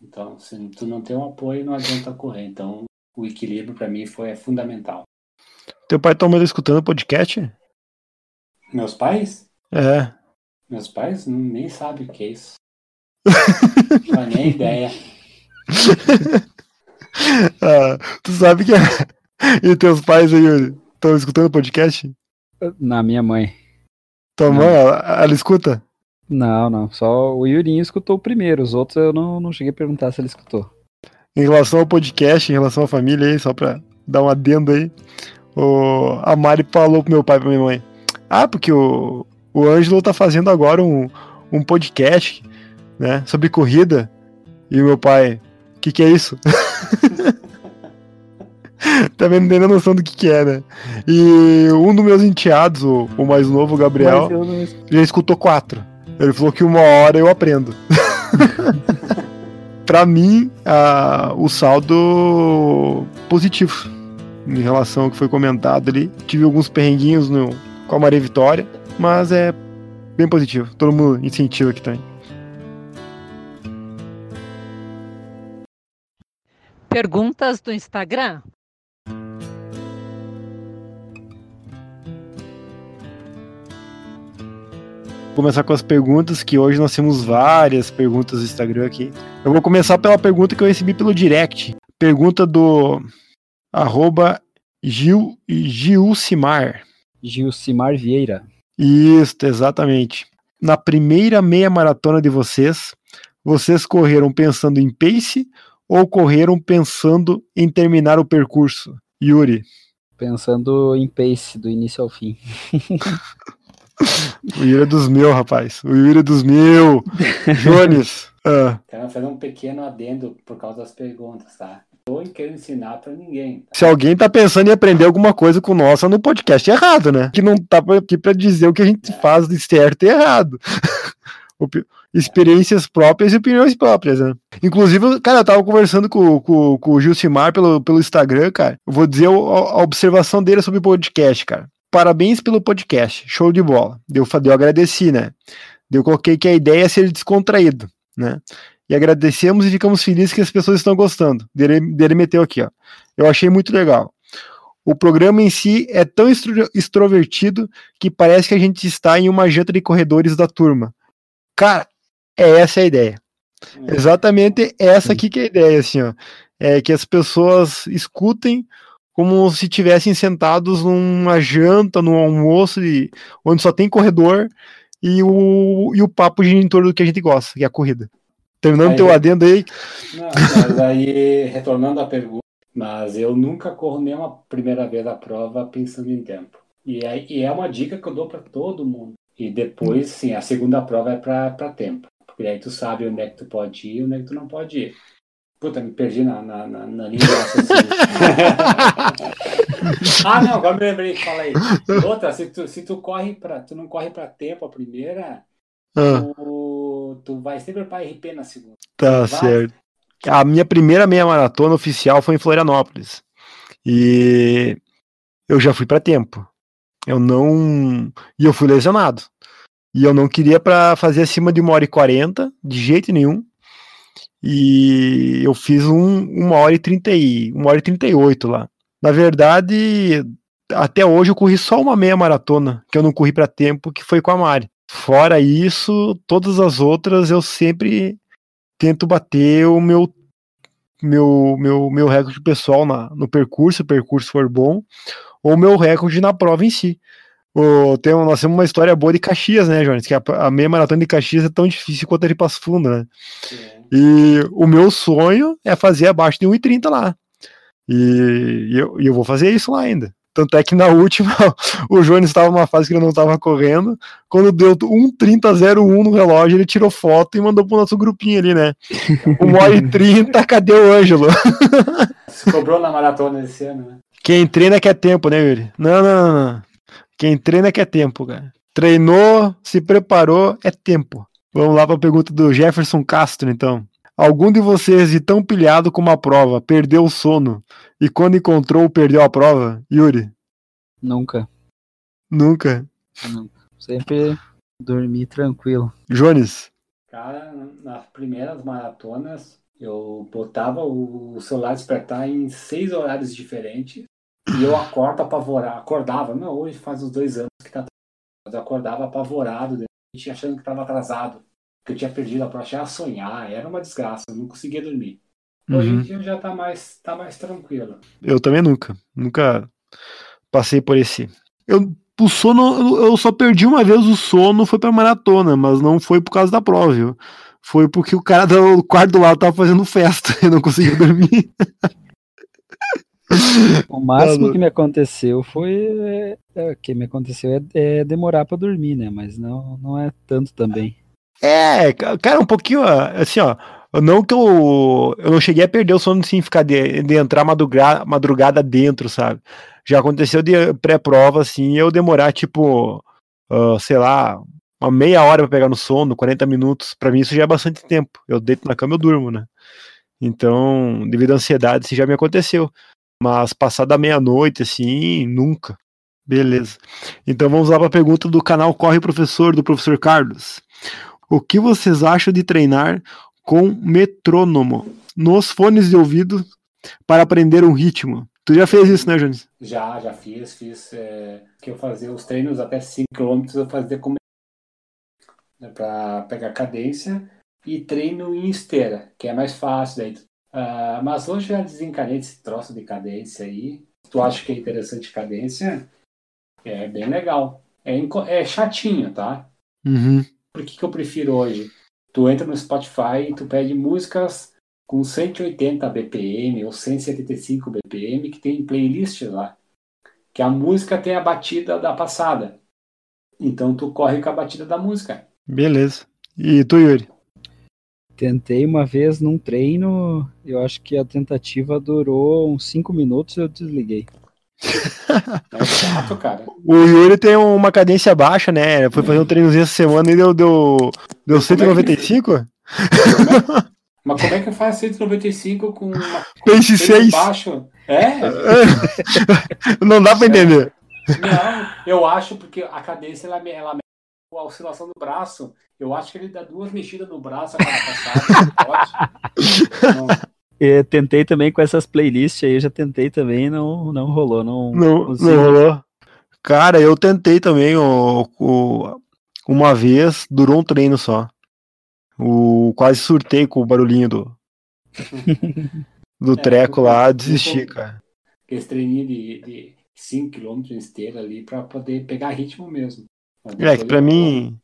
Então, se tu não tem um apoio, não adianta correr. Então, o equilíbrio para mim foi fundamental. Teu pai tá escutando o podcast? Meus pais? É. Meus pais nem sabem o que é isso. <laughs> Não nem ideia. <laughs> Ah, tu sabe que. <laughs> e teus pais aí, Yuri, estão escutando o podcast? Na minha mãe. Tua mãe, ela, ela escuta? Não, não. Só o Yurinho escutou o primeiro. Os outros eu não, não cheguei a perguntar se ele escutou. Em relação ao podcast, em relação à família aí, só pra dar um adendo aí. O, a Mari falou pro meu pai e pra minha mãe. Ah, porque o, o Ângelo tá fazendo agora um, um podcast, né? Sobre corrida. E o meu pai, o que, que é isso? <laughs> Também não tem nem noção do que, que é, né? E um dos meus enteados, o, o mais novo, o Gabriel, não já escutou quatro. Ele falou que uma hora eu aprendo. <laughs> pra mim, ah, o saldo positivo em relação ao que foi comentado ali. Tive alguns perrenguinhos no, com a Maria Vitória, mas é bem positivo. Todo mundo incentiva aqui também. Perguntas do Instagram? Começar com as perguntas, que hoje nós temos várias perguntas do Instagram aqui. Eu vou começar pela pergunta que eu recebi pelo direct. Pergunta do arroba Gil, Gilcimar. Gilcimar Vieira. Isso, exatamente. Na primeira meia maratona de vocês, vocês correram pensando em pace ou correram pensando em terminar o percurso? Yuri. Pensando em pace, do início ao fim. <laughs> O Yuri é dos meus, rapaz. O Yuri é dos meus. <laughs> Jones. ah, Quero fazer um pequeno adendo por causa das perguntas, tá? Tô querendo ensinar pra ninguém. tá? se alguém tá pensando em aprender alguma coisa com nossa no podcast, é errado, né? Que não tá aqui pra dizer o que a gente faz de certo e errado. <laughs> Experiências próprias e opiniões próprias, né? Inclusive, cara, eu tava conversando com, com, com o Gilcimar pelo, pelo Instagram, cara. Eu vou dizer a, a observação dele sobre o podcast, cara. Parabéns pelo podcast, show de bola. Deu, eu agradeci, né? Eu coloquei que a ideia é ser descontraído, né? E agradecemos e ficamos felizes que as pessoas estão gostando. Dele, dele meteu aqui, ó. Eu achei muito legal. O programa em si é tão extro- extrovertido que parece que a gente está em uma janta de corredores da turma. Cara, é essa a ideia. Exatamente essa aqui que é a ideia, assim, ó. É que as pessoas escutem como se estivessem sentados numa janta, num almoço, de- onde só tem corredor e o, e o papo gira em torno do que a gente gosta, que é a corrida. Terminando Aí teu eu- adendo aí, Não, mas aí, retornando à pergunta, mas eu nunca corro nem uma primeira vez a prova pensando em tempo. E é, e é uma dica que eu dou pra todo mundo. E depois, sim, a segunda prova é pra tempo. Porque aí tu sabe onde é que tu pode ir e onde é que tu não pode ir. Puta, me perdi na, na, na, na linha <laughs> ah, não, agora me lembrei, fala aí. Outra, se tu, se tu corre pra. Tu não corre pra tempo a primeira, ah, tu, tu vai sempre pra RP na segunda. tá vai. certo. A minha primeira meia maratona oficial foi em Florianópolis. E eu já fui pra tempo. Eu não. E eu fui lesionado. E eu não queria para fazer acima de uma hora e quarenta, de jeito nenhum. E eu fiz um, uma hora e trinta e uma hora e trinta e oito lá. Na verdade, até hoje eu corri só uma meia maratona que eu não corri para tempo, que foi com a Mari. Fora isso, todas as outras eu sempre tento bater o meu meu meu, meu recorde pessoal na, no percurso, se o percurso for bom, ou meu recorde na prova em si. O, tem, nós temos uma história boa de Caxias, né, Jones? Que a, a meia maratona de Caxias é tão difícil quanto a de Passo Fundo, né? E o meu sonho é fazer abaixo de 1,30 lá. E, e eu, e eu vou fazer isso lá ainda. Tanto é que na <laughs> última, o Jones estava numa fase que ele não estava correndo. Quando deu 1,30,01 no relógio, ele tirou foto e mandou pro nosso grupinho ali, né? <laughs> 1 hora e 30, cadê o Ângelo? Se cobrou na maratona esse ano, né? Quem treina quer tempo, né, Yuri? Não, não, não, não. Quem treina quer tempo, cara. Treinou, se preparou, é tempo. Vamos lá para a pergunta do Jefferson Castro, então. Algum de vocês, de tão pilhado com uma prova, perdeu o sono e quando encontrou, perdeu a prova? Yuri? Nunca. Nunca. Nunca. Sempre dormi tranquilo. Jones? Cara, nas primeiras maratonas, eu botava o celular despertar em seis horários diferentes e eu acordo apavorado. Acordava, não, hoje faz uns dois anos que tá. Mas eu acordava apavorado, repente, achando que estava atrasado, que eu tinha perdido a prova, achava sonhar, era uma desgraça, eu não conseguia dormir. Hoje em Uhum. dia já tá mais, tá mais tranquilo. Eu também nunca. Nunca passei por esse. Eu, o sono, eu- eu só perdi uma vez o sono, foi pra maratona, mas não foi por causa da prova, viu? Foi porque o cara do quarto do lado tava fazendo festa <laughs> e não conseguia dormir. <laughs> <laughs> O máximo que me aconteceu foi. É, é, que me aconteceu é, é demorar pra dormir, né? Mas não, não é tanto também. É, ca- cara, um pouquinho, assim, ó. Não que eu, eu não cheguei a perder o sono sem ficar de, de entrar madruga, madrugada dentro, sabe? Já aconteceu de pré-prova, assim, eu demorar, tipo, ah, sei lá, uma meia hora pra pegar no sono, 40 minutos. Pra mim isso já é bastante tempo. Eu deito na cama e eu durmo, né? Então, devido à ansiedade, isso já me aconteceu. Mas passar da meia-noite, assim, nunca. Beleza. Então vamos lá para a pergunta do canal Corre Professor, do professor Carlos. O que vocês acham de treinar com metrônomo nos fones de ouvido para aprender um ritmo? Tu já fez isso, né, Jones? Já, já fiz, fiz é, que eu fazia os treinos até 5 km, eu fazia com né, para pegar cadência e treino em esteira, que é mais fácil daí. Ah, mas hoje já desencanei esse troço de cadência aí. Tu acha que é interessante cadência? É bem legal. É, é chatinho, tá? Uhum. Por que, que eu prefiro hoje? Tu entra no Spotify e tu pede músicas com 180 BPM ou 175 BPM que tem playlist lá. Que a música tem a batida da passada. Então tu corre com a batida da música. Beleza. E tu, Yuri? Tentei uma vez num treino, eu acho que a tentativa durou uns 5 minutos e eu desliguei. É <laughs> chato, cara. O Yuri tem uma cadência baixa, né? Foi fazer um treinozinho essa semana e deu, deu, deu 195? <laughs> Mas como é que faz 195 com uma com Pace peso 6. baixo? É? <laughs> Não dá pra entender. Não, eu acho porque a cadência ela, ela mede a oscilação do braço. Eu acho que ele dá duas mexidas no braço a cada passada. <laughs> Tentei também com essas playlists aí, eu já tentei também, não, não rolou. Não, Não, não rolou. Cara, eu tentei também o, o- uma vez, durou um treino só. O, quase surtei com o barulhinho do, <laughs> do É, treco lá, desisti, cara. Aquele treininho de, de 5 km em esteira ali pra poder pegar ritmo mesmo. É que pra mim.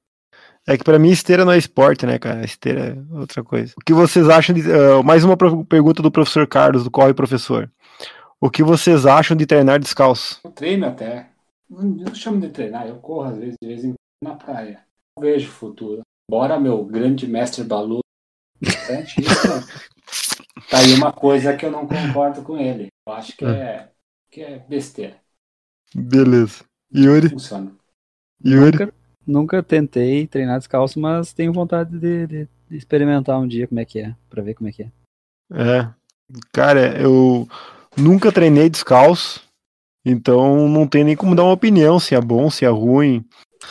É que pra mim esteira não é esporte, né, cara? Esteira é outra coisa. O que vocês acham de. ah, mais uma pergunta do professor Carlos, do Corre Professor. O que vocês acham de treinar descalço? Eu treino até. Não, não chamo de treinar, eu corro às vezes, de vez em quando na praia. Não vejo futuro. Bora, meu grande mestre Balu. Né? <laughs> Tá aí uma coisa que eu não concordo com ele. Eu acho que é, que é besteira. Beleza. Yuri? Funciona. Yuri? Nunca, nunca tentei treinar descalço, mas tenho vontade de, de- de experimentar um dia como é que é, pra ver como é que é. É. Cara, eu nunca treinei descalço, então não tem nem como dar uma opinião se é bom, se é ruim.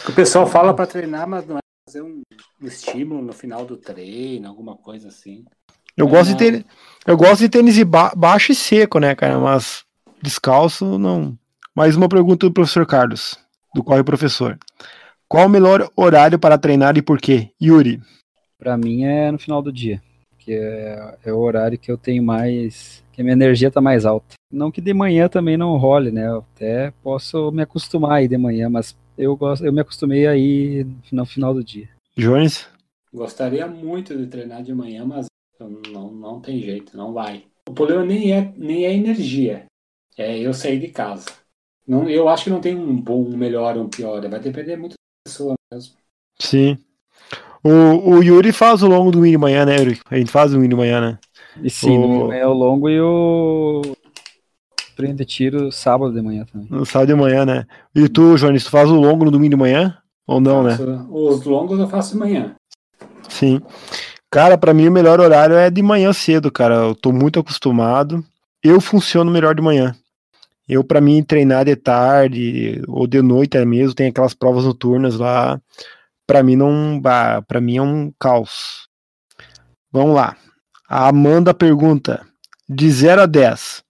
O pessoal fala pra treinar, mas não é fazer um, um estímulo no final do treino, alguma coisa assim. Eu É, gosto de ter, eu gosto de tênis ba- baixo e seco, né, cara? Mas descalço não. Mais uma pergunta do professor Carlos, do Corre Professor. Qual o melhor horário para treinar e por quê? Yuri. Pra mim é no final do dia, que é, é o horário que eu tenho mais, que a minha energia tá mais alta. Não que de manhã também não role, né? Eu até posso me acostumar aí de manhã, mas eu gosto, eu me acostumei aí no final do dia. Jones? Gostaria muito de treinar de manhã, mas não, não tem jeito, não vai. O problema nem é, nem é energia, é eu sair de casa. Não, eu acho que não tem um bom, um melhor ou um pior, vai depender muito da pessoa mesmo. Sim. O, o Yuri faz o longo do Win de manhã, né, Yuri? A gente faz o Win de manhã, né? E sim, O- é o longo e o prende tiro sábado de manhã também. No sábado de manhã, né? E tu, Jones, tu faz o longo no domingo de manhã? Ou não, né? Os longos eu faço de manhã. Sim. Cara, pra mim o melhor horário é de manhã cedo, cara. Eu tô muito acostumado. Eu funciono melhor de manhã. Eu, pra mim, treinar de tarde ou de noite é mesmo, tem aquelas provas noturnas lá. Pra mim não, para mim é um caos. Vamos lá. A Amanda pergunta: de 0 a 10,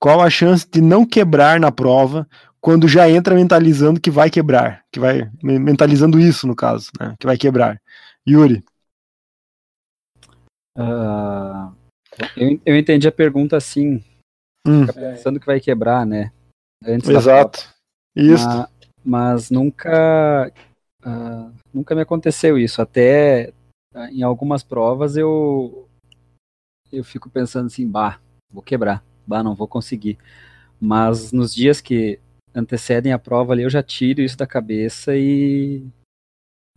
qual a chance de não quebrar na prova quando já entra mentalizando que vai quebrar? Que vai mentalizando isso no caso, né? Que vai quebrar. Yuri. Ah, Eu, eu entendi a pergunta assim, Hum, fica pensando que vai quebrar, né? Antes exato. Isso. Ma- mas nunca ah, nunca me aconteceu isso. Até ah, em algumas provas eu eu fico pensando assim, bah, vou quebrar, bah, não vou conseguir. Mas nos dias que antecedem a prova ali, eu já tiro isso da cabeça e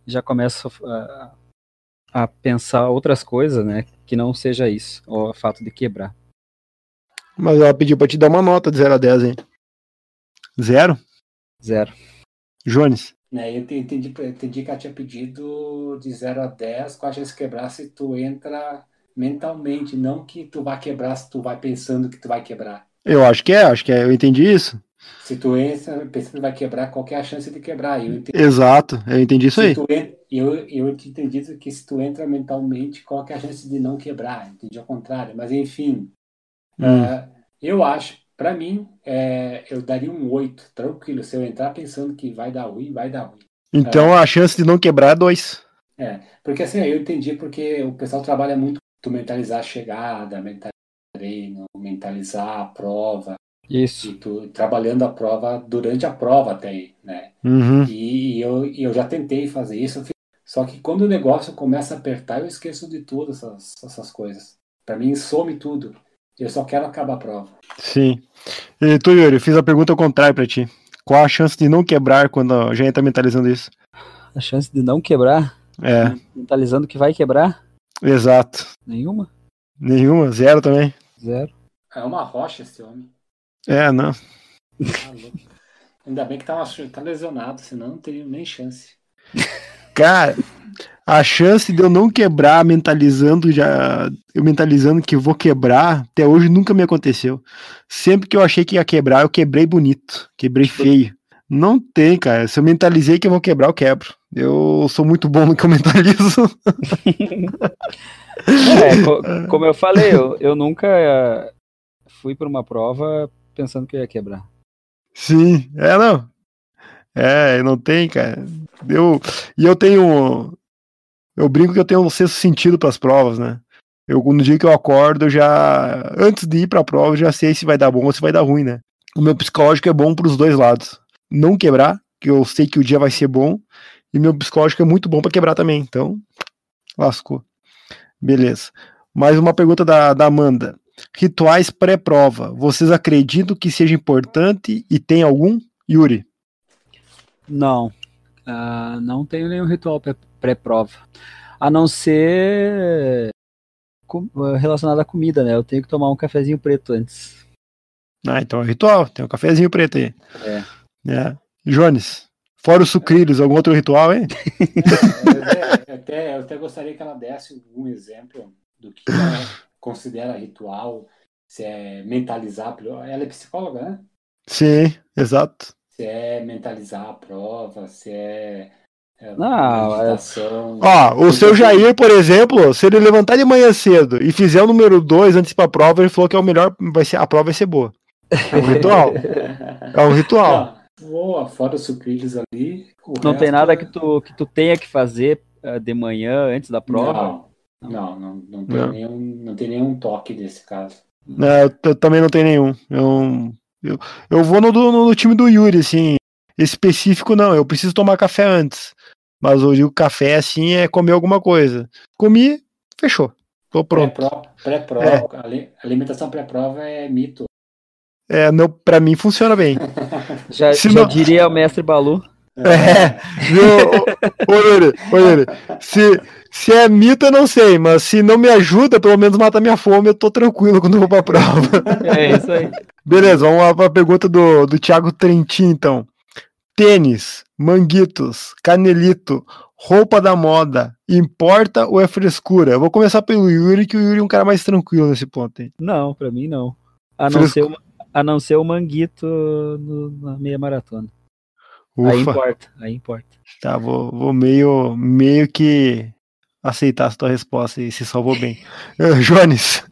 já começo a, a pensar outras coisas, né? Que não seja isso, o fato de quebrar. Mas ela pediu pra te dar uma nota de 0 a 10, hein? Zero? Zero. Jones? Né, eu te- entendi, eu entendi que ela tinha pedido de 0 a 10, qual a chance de quebrar se tu entra mentalmente, não que tu vai quebrar se tu vai pensando que tu vai quebrar. Eu acho que é, acho que é. Eu entendi isso. Se tu entra pensando que vai quebrar, qual que é a chance de quebrar? Eu entendi, Exato, eu entendi isso se aí. en- eu, eu tinha entendido que se tu entra mentalmente, qual que é a chance de não quebrar? Entendi ao contrário, mas enfim. Hum. Ah, eu acho, pra mim, é, eu daria um 8, tranquilo. Se eu entrar pensando que vai dar ruim, vai dar ruim. Então a chance de não quebrar é 2. É, porque assim, eu entendi porque o pessoal trabalha muito tu mentalizar a chegada, mentalizar o treino, mentalizar a prova, Isso. e tu trabalhando a prova durante a prova até aí, né? Uhum. E eu, e eu já tentei fazer isso, só que quando o negócio começa a apertar, eu esqueço de tudo essas, essas coisas. Pra mim, some tudo. Eu só quero acabar a prova. Sim. E tu, Yuri, eu fiz a pergunta ao contrário pra ti. Qual a chance de não quebrar quando a gente tá mentalizando isso? A chance de não quebrar, É, mentalizando que vai quebrar, exato. nenhuma. Nenhuma, zero também. Zero. É uma rocha esse homem. É, não. Tá. Ainda bem que tá, tá lesionado, senão não teria nem chance. Cara, a chance de eu não quebrar mentalizando já. Eu mentalizando que vou quebrar, até hoje nunca me aconteceu. Sempre que eu achei que ia quebrar, eu quebrei bonito. Quebrei feio. Não tem, cara. Se eu mentalizei que eu vou quebrar, eu quebro. Eu sou muito bom no que eu <laughs> mentalizo. É, co- como eu falei, eu, eu nunca fui para uma prova pensando que eu ia quebrar. Sim, é não. É, não tem, cara. Eu, e eu tenho. Eu brinco que eu tenho um sexto sentido para as provas, né? Eu, no dia que eu acordo, eu já. Antes de ir pra prova, eu já sei se vai dar bom ou se vai dar ruim, né? O meu psicológico é bom pros dois lados. Não quebrar, que eu sei que o dia vai ser bom, e meu psicológico é muito bom para quebrar também. Então, lascou. Beleza. Mais uma pergunta da, da Amanda. Rituais pré-prova. Vocês acreditam que seja importante e tem algum? Yuri. Não. Ah, não tenho nenhum ritual pré- pré-prova. A não ser com- relacionado à comida, né? Eu tenho que tomar um cafezinho preto antes. Ah, então é ritual. Tem um cafezinho preto aí. É. É. Jones. Fora os sucrilhos, algum outro ritual, hein? É, eu, até, eu até gostaria que ela desse um exemplo do que ela <laughs> considera ritual, se é mentalizar. Ela é psicóloga, né? Sim, exato. Se é mentalizar a prova, se é, é Não, é- meditação. Ó, o seu Jair, por exemplo, se ele levantar de manhã cedo e fizer o número 2 antes pra prova, ele falou que é o melhor, vai ser, a prova vai ser boa. É um ritual. É um ritual. <laughs> Não, boa, fora os sucrilhos ali. o Não tem resto nada é- que tu, que tu tenha que fazer ah, de manhã antes da prova? Não, não, não, não, tem Não. Nenhum, não tem nenhum toque desse caso. É, eu, também não tem nenhum. Eu, eu, eu vou no, do- no time do Yuri, assim. Específico não, eu preciso tomar café antes. Mas eu digo café, assim, é comer alguma coisa. Comi, fechou. Tô pronto. Pré-pro- Pré-prova, ali- alimentação pré-prova é mito. É, não, pra mim funciona bem. <laughs> Já, Se já não- diria o mestre Balu. <laughs> É, viu? Ô, ô, Yuri, ô, Yuri, se, se é mito, eu não sei, mas se não me ajuda, pelo menos mata minha fome, eu tô tranquilo quando eu vou pra prova. É isso aí. <laughs> Beleza, vamos lá pra pergunta do, do Thiago Trentin, então. Tênis, manguitos, canelito, roupa da moda, importa ou é frescura? Eu vou começar pelo Yuri, que o Yuri é um cara mais tranquilo nesse ponto aí. Não, pra mim não. A não, Fresco- ser, o, a não ser o manguito no- na meia maratona. Aí Ufa, importa, aí importa. tá, vou, vou meio, meio que aceitar essa tua resposta e se salvou bem. <laughs> Jones,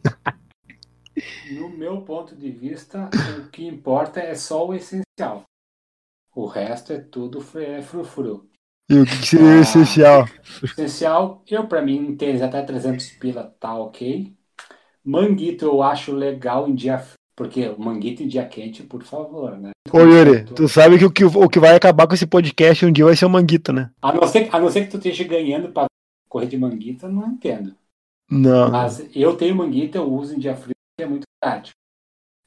No meu ponto de vista, o que importa é só o essencial. O resto é tudo é frufru. e o que, que seria o Ah. essencial? Essencial, eu pra mim, um tênis até 300 pila tá ok. Manguito eu acho legal em dia frio, porque o manguito em dia quente, por favor, né? Ô Yuri, tu sabe que o, que o que vai acabar com esse podcast um dia vai ser o Manguito, né? A não ser, a não ser que tu esteja ganhando pra correr de manguito, eu não entendo. Não. Mas eu tenho manguito, eu uso em dia frio, é muito prático.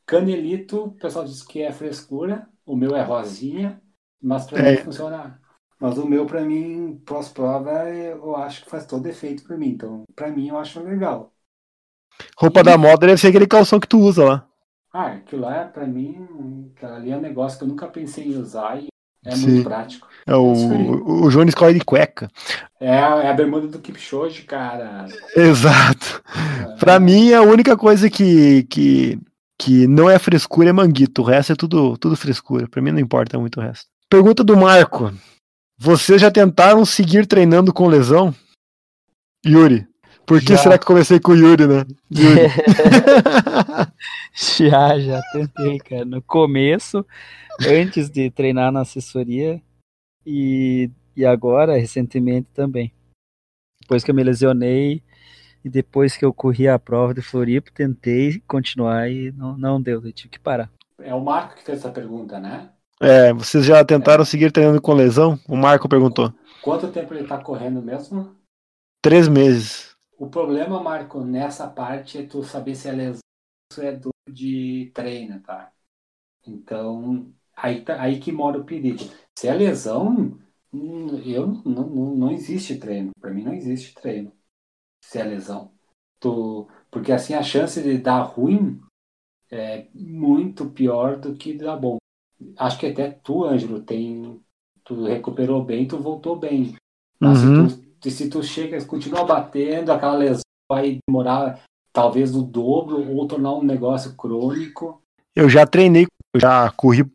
Canelito, o pessoal diz que é frescura, o meu é rosinha, mas pra É. mim funciona. Mas o meu, pra mim, pós-prova, eu acho que faz todo efeito pra mim. Então, pra mim, eu acho legal. Roupa da moda deve ser aquele calção que tu usa lá. Ah, aquilo lá, pra mim, aquilo ali é um negócio que eu nunca pensei em usar e é Sim. muito prático. É o, o, Jones corre de cueca. É, a- é a bermuda do Kipchoge, cara. <laughs> Exato. Pra mim, a única coisa que, que, que não é frescura é manguito. O resto é tudo, tudo frescura. Pra mim não importa muito o resto. Pergunta do Marco. Vocês já tentaram seguir treinando com lesão? Yuri. Por que Já. será que eu comecei com o Yuri, né? Yuri. <laughs> Já, já tentei, cara. No começo, antes de treinar na assessoria e, e agora, recentemente também. Depois que eu me lesionei e depois que eu corri a prova de Floripa, tentei continuar e não, não deu, eu tive que parar. É o Marco que fez essa pergunta, né? É, vocês já tentaram seguir treinando com lesão? O Marco perguntou. Quanto tempo ele tá correndo mesmo? Três meses. O problema, Marco, nessa parte é tu saber se é lesão ou é dor de treino, tá? Então, aí, tá- aí que mora o perigo. Se é lesão, hum, eu não, não, não existe treino. Pra mim não existe treino. Se é lesão. Tu, porque assim a chance de dar ruim é muito pior do que dar bom. Acho que até tu, Ângelo, tem. Tu recuperou bem, tu voltou bem. Mas Uhum. se, tu, se tu chega, continua batendo, aquela lesão vai demorar talvez o dobro ou tornar um negócio crônico. Eu já treinei, já corri,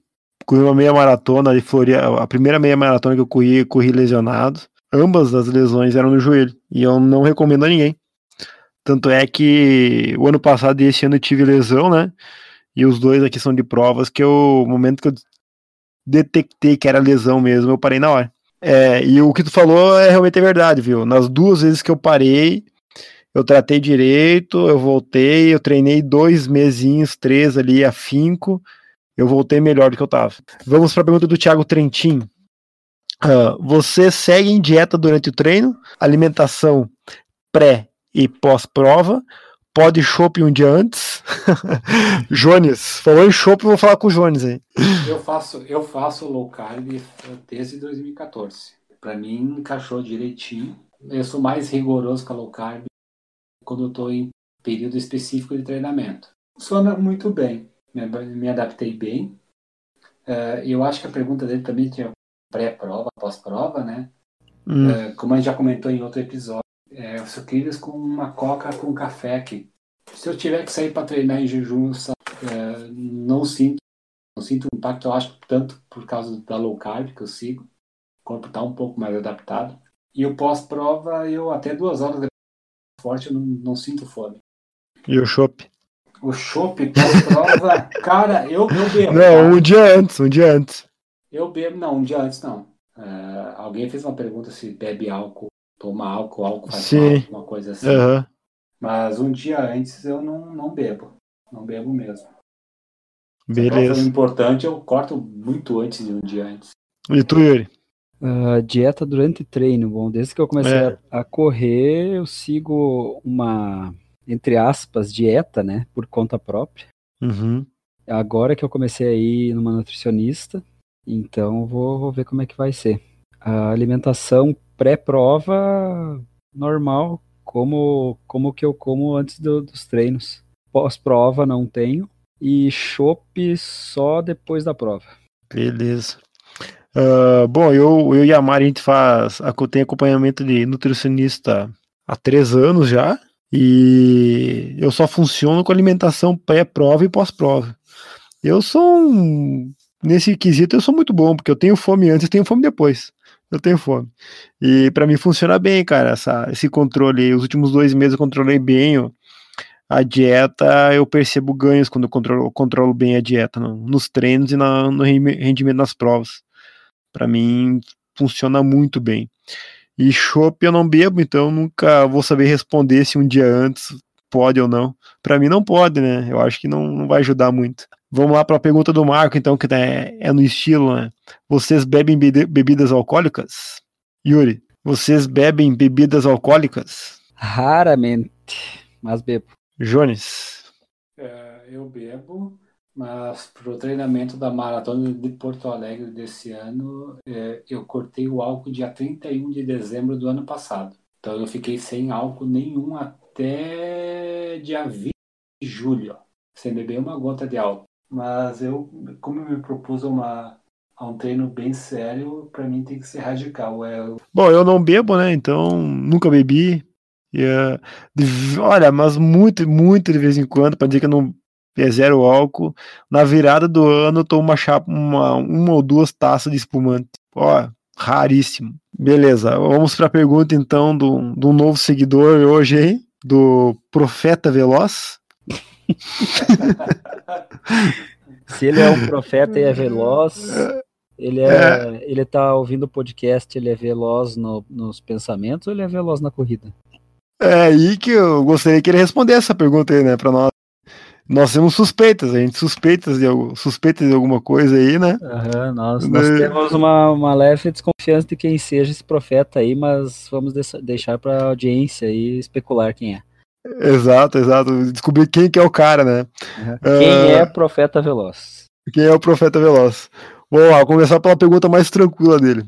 corri uma meia maratona de Floripa. A primeira meia maratona que eu corri, corri lesionado. Ambas as lesões eram no joelho. E eu não recomendo a ninguém. Tanto é que o ano passado e esse ano eu tive lesão, né? E os dois aqui são de provas que eu, o momento que eu detectei que era lesão mesmo, eu parei na hora. É, e o que tu falou é realmente verdade, viu? Nas duas vezes que eu parei, eu tratei direito, eu voltei, eu treinei dois mesinhos, três ali, afinco, eu voltei melhor do que eu tava. Vamos para a pergunta do Thiago Trentin. Ah, você segue em dieta durante o treino? Alimentação pré e pós-prova? Pode chopp um dia antes? <laughs> Jones, falou em chopp, vou falar com o Jones aí. Eu faço, eu faço low carb desde 2014. Pra mim encaixou direitinho. Eu sou mais rigoroso com a low carb quando eu tô em período específico de treinamento. Funciona muito bem. Me, me adaptei bem. Eh, eu acho que a pergunta dele também tinha pré-prova, pós-prova, né? Hum, É, como a gente já comentou em outro episódio, é, sucrilhos com uma coca com café que se eu tiver que sair para treinar em jejum, eu é, não sinto não sinto um impacto, eu acho tanto por causa da low carb que eu sigo, o corpo está um pouco mais adaptado. E o pós-prova, eu até duas horas depois forte, eu não, não sinto fome. e o chopp? O chopp cara, eu, eu bebo. Não, tá? um dia antes, um dia antes. Eu bebo, não, um dia antes não. É, alguém fez uma pergunta se bebe álcool, toma álcool, álcool faz Sim. mal, uma coisa assim. Aham. Mas um dia antes eu não, não bebo. Não bebo mesmo. Beleza. importante, eu corto muito antes de um dia antes. E tu, Yuri? Ah, dieta durante treino. Bom, desde que eu comecei É. a, a correr, eu sigo uma, entre aspas, dieta, né? Por conta própria. Uhum. Agora que eu comecei a ir numa nutricionista, então vou, vou ver como é que vai ser. A alimentação pré-prova, normal, como, como que eu como antes do- dos treinos. Pós-prova não tenho. E chopp só depois da prova. Beleza. Ah, bom, eu, eu e a Mari, a gente faz. tenho acompanhamento de nutricionista há três anos já. E eu só funciono com alimentação pré-prova e pós-prova. Eu sou um. Nesse quesito, eu sou muito bom, porque eu tenho fome antes e tenho fome depois. Eu tenho fome. E pra mim funciona bem, cara, essa, esse controle. Os últimos dois meses eu controlei bem ó, a dieta, eu percebo ganhos quando eu controlo, controlo bem a dieta, no- nos treinos e na- no rendimento nas provas. Pra mim funciona muito bem. E chopp eu não bebo, então eu nunca vou saber responder se um dia antes pode ou não. Para mim não pode, né? Eu acho que não, não vai ajudar muito. Vamos lá para a pergunta do Marco, então, que é, é no estilo, né? Vocês bebem be bebidas alcoólicas? Yuri, vocês bebem bebidas alcoólicas? Raramente, mas bebo. Jones? É, eu bebo, mas para o treinamento da maratona de Porto Alegre desse ano, é, eu cortei o álcool dia 31 de dezembro do ano passado. Então eu fiquei sem álcool nenhum até dia 20 de julho, sem beber uma gota de álcool. Mas eu, como eu me propus uma, a um treino bem sério, para mim tem que ser radical. É... Bom, eu não bebo, né? Então nunca bebi. E, uh, de, olha, mas muito, muito de vez em quando, para dizer que eu não é zero álcool. Na virada do ano, eu tomo uma, chapa, uma, uma ou duas taças de espumante. Ó, raríssimo. Beleza, vamos para a pergunta então do, do novo seguidor hoje aí, do Profeta Veloz. Se ele é um profeta e é veloz, ele é, é. ele tá ouvindo o podcast, ele é veloz no, nos pensamentos ou ele é veloz na corrida? É aí que eu gostaria que ele respondesse essa pergunta aí, né, para nós. Nós temos suspeitas, a gente suspeita de, suspeita de alguma coisa aí, né? Uhum, nós, nós né? temos uma, uma leve desconfiança de quem seja esse profeta aí, mas vamos deixar para a audiência aí especular quem é. Exato, exato. Descobrir quem que é o cara, né? Uhum. Quem uh, é Profeta Veloz? Quem é o Profeta Veloz? Vamos lá, começar pela pergunta mais tranquila dele.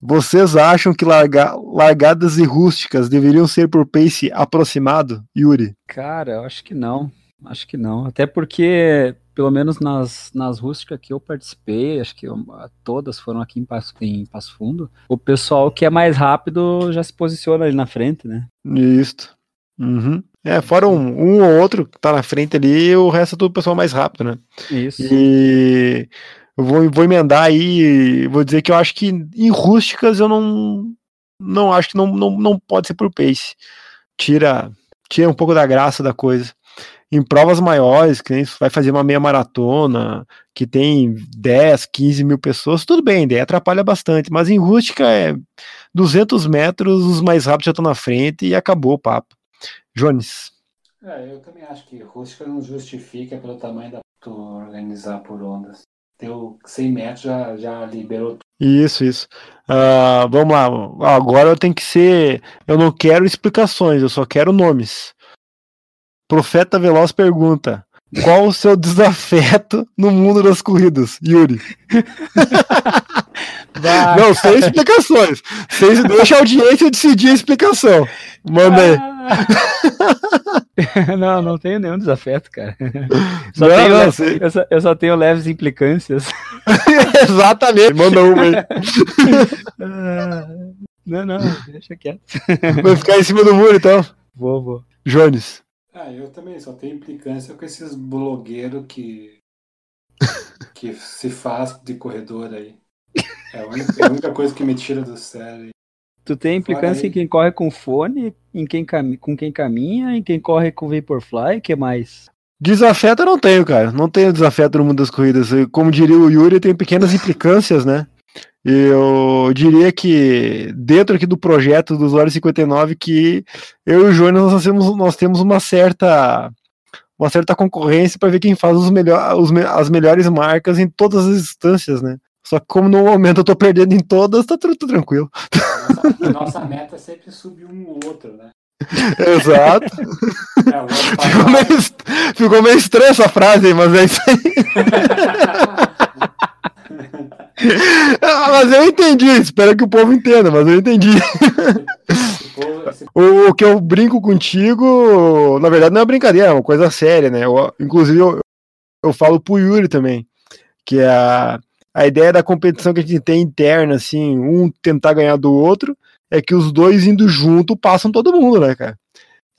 Vocês acham que larga, largadas e rústicas deveriam ser por pace aproximado, Yuri? Cara, eu acho que não. Acho que não. Até porque, pelo menos nas, nas rústicas que eu participei, acho que eu, todas foram aqui em Passo, em Passo Fundo, o pessoal que é mais rápido já se posiciona ali na frente, né? Isso. Uhum. É, fora um, um ou outro que tá na frente ali, o resto é tudo pessoal mais rápido, né? Isso. E eu vou, vou emendar aí, vou dizer que eu acho que em rústicas eu não não acho que não, não, não pode ser por pace. Tira, tira um pouco da graça da coisa. Em provas maiores, que vai fazer uma meia maratona, que tem 10, 15 mil pessoas, tudo bem, daí atrapalha bastante. Mas em rústica é 200 metros, os mais rápidos já estão na frente e acabou o papo. Jones. É, eu também acho que rústica não justifica pelo tamanho da organizar por ondas. Teu 100 metros já, já liberou isso, isso. Uh, vamos lá. Agora eu tenho que ser. Eu não quero explicações, eu só quero nomes. Profeta Veloz pergunta: Qual o seu desafeto no mundo das corridas, Yuri? Não, sem explicações. Sem, deixa a audiência decidir a explicação. Manda aí. <laughs> não, não tenho nenhum desafeto, cara. Só não, tenho não, leves, eu, só, eu, só, tenho leves implicâncias. <laughs> Exatamente, manda uma aí. <laughs> não, não, deixa quieto. Vai ficar em cima do muro então? Vou, vou. Jones. Ah, eu também só tenho implicância com esses blogueiros que <laughs> que se faz de corredor aí. É a única, é a única coisa que me tira do sério. Tu tem implicância em quem corre com fone, em quem cam... com quem caminha, em quem corre com Vaporfly, que mais? Desafeto eu não tenho, cara. Não tenho desafeto no mundo das corridas. Como diria o Yuri, eu tenho pequenas implicâncias, né? Eu diria que dentro aqui do projeto do Usuário 59 que eu e o Jonas nós temos, nós temos uma certa uma certa concorrência para ver quem faz os melhor, os, as melhores marcas em todas as instâncias, né? Só que como no momento eu tô perdendo em todas, tá tudo, tudo tranquilo. Nossa, nossa meta é sempre subir um ou outro, né? <laughs> Exato. É, ficou, meio, ficou meio estranha essa frase, mas é isso aí. <laughs> mas eu entendi, espero que o povo entenda, mas eu entendi. o, o, que eu brinco contigo, na verdade, não é brincadeira, é uma coisa séria, né? Eu, inclusive, eu, eu falo pro Yuri também, que é a a ideia da competição que a gente tem interna, assim, um tentar ganhar do outro, é que os dois indo junto passam todo mundo, né, cara?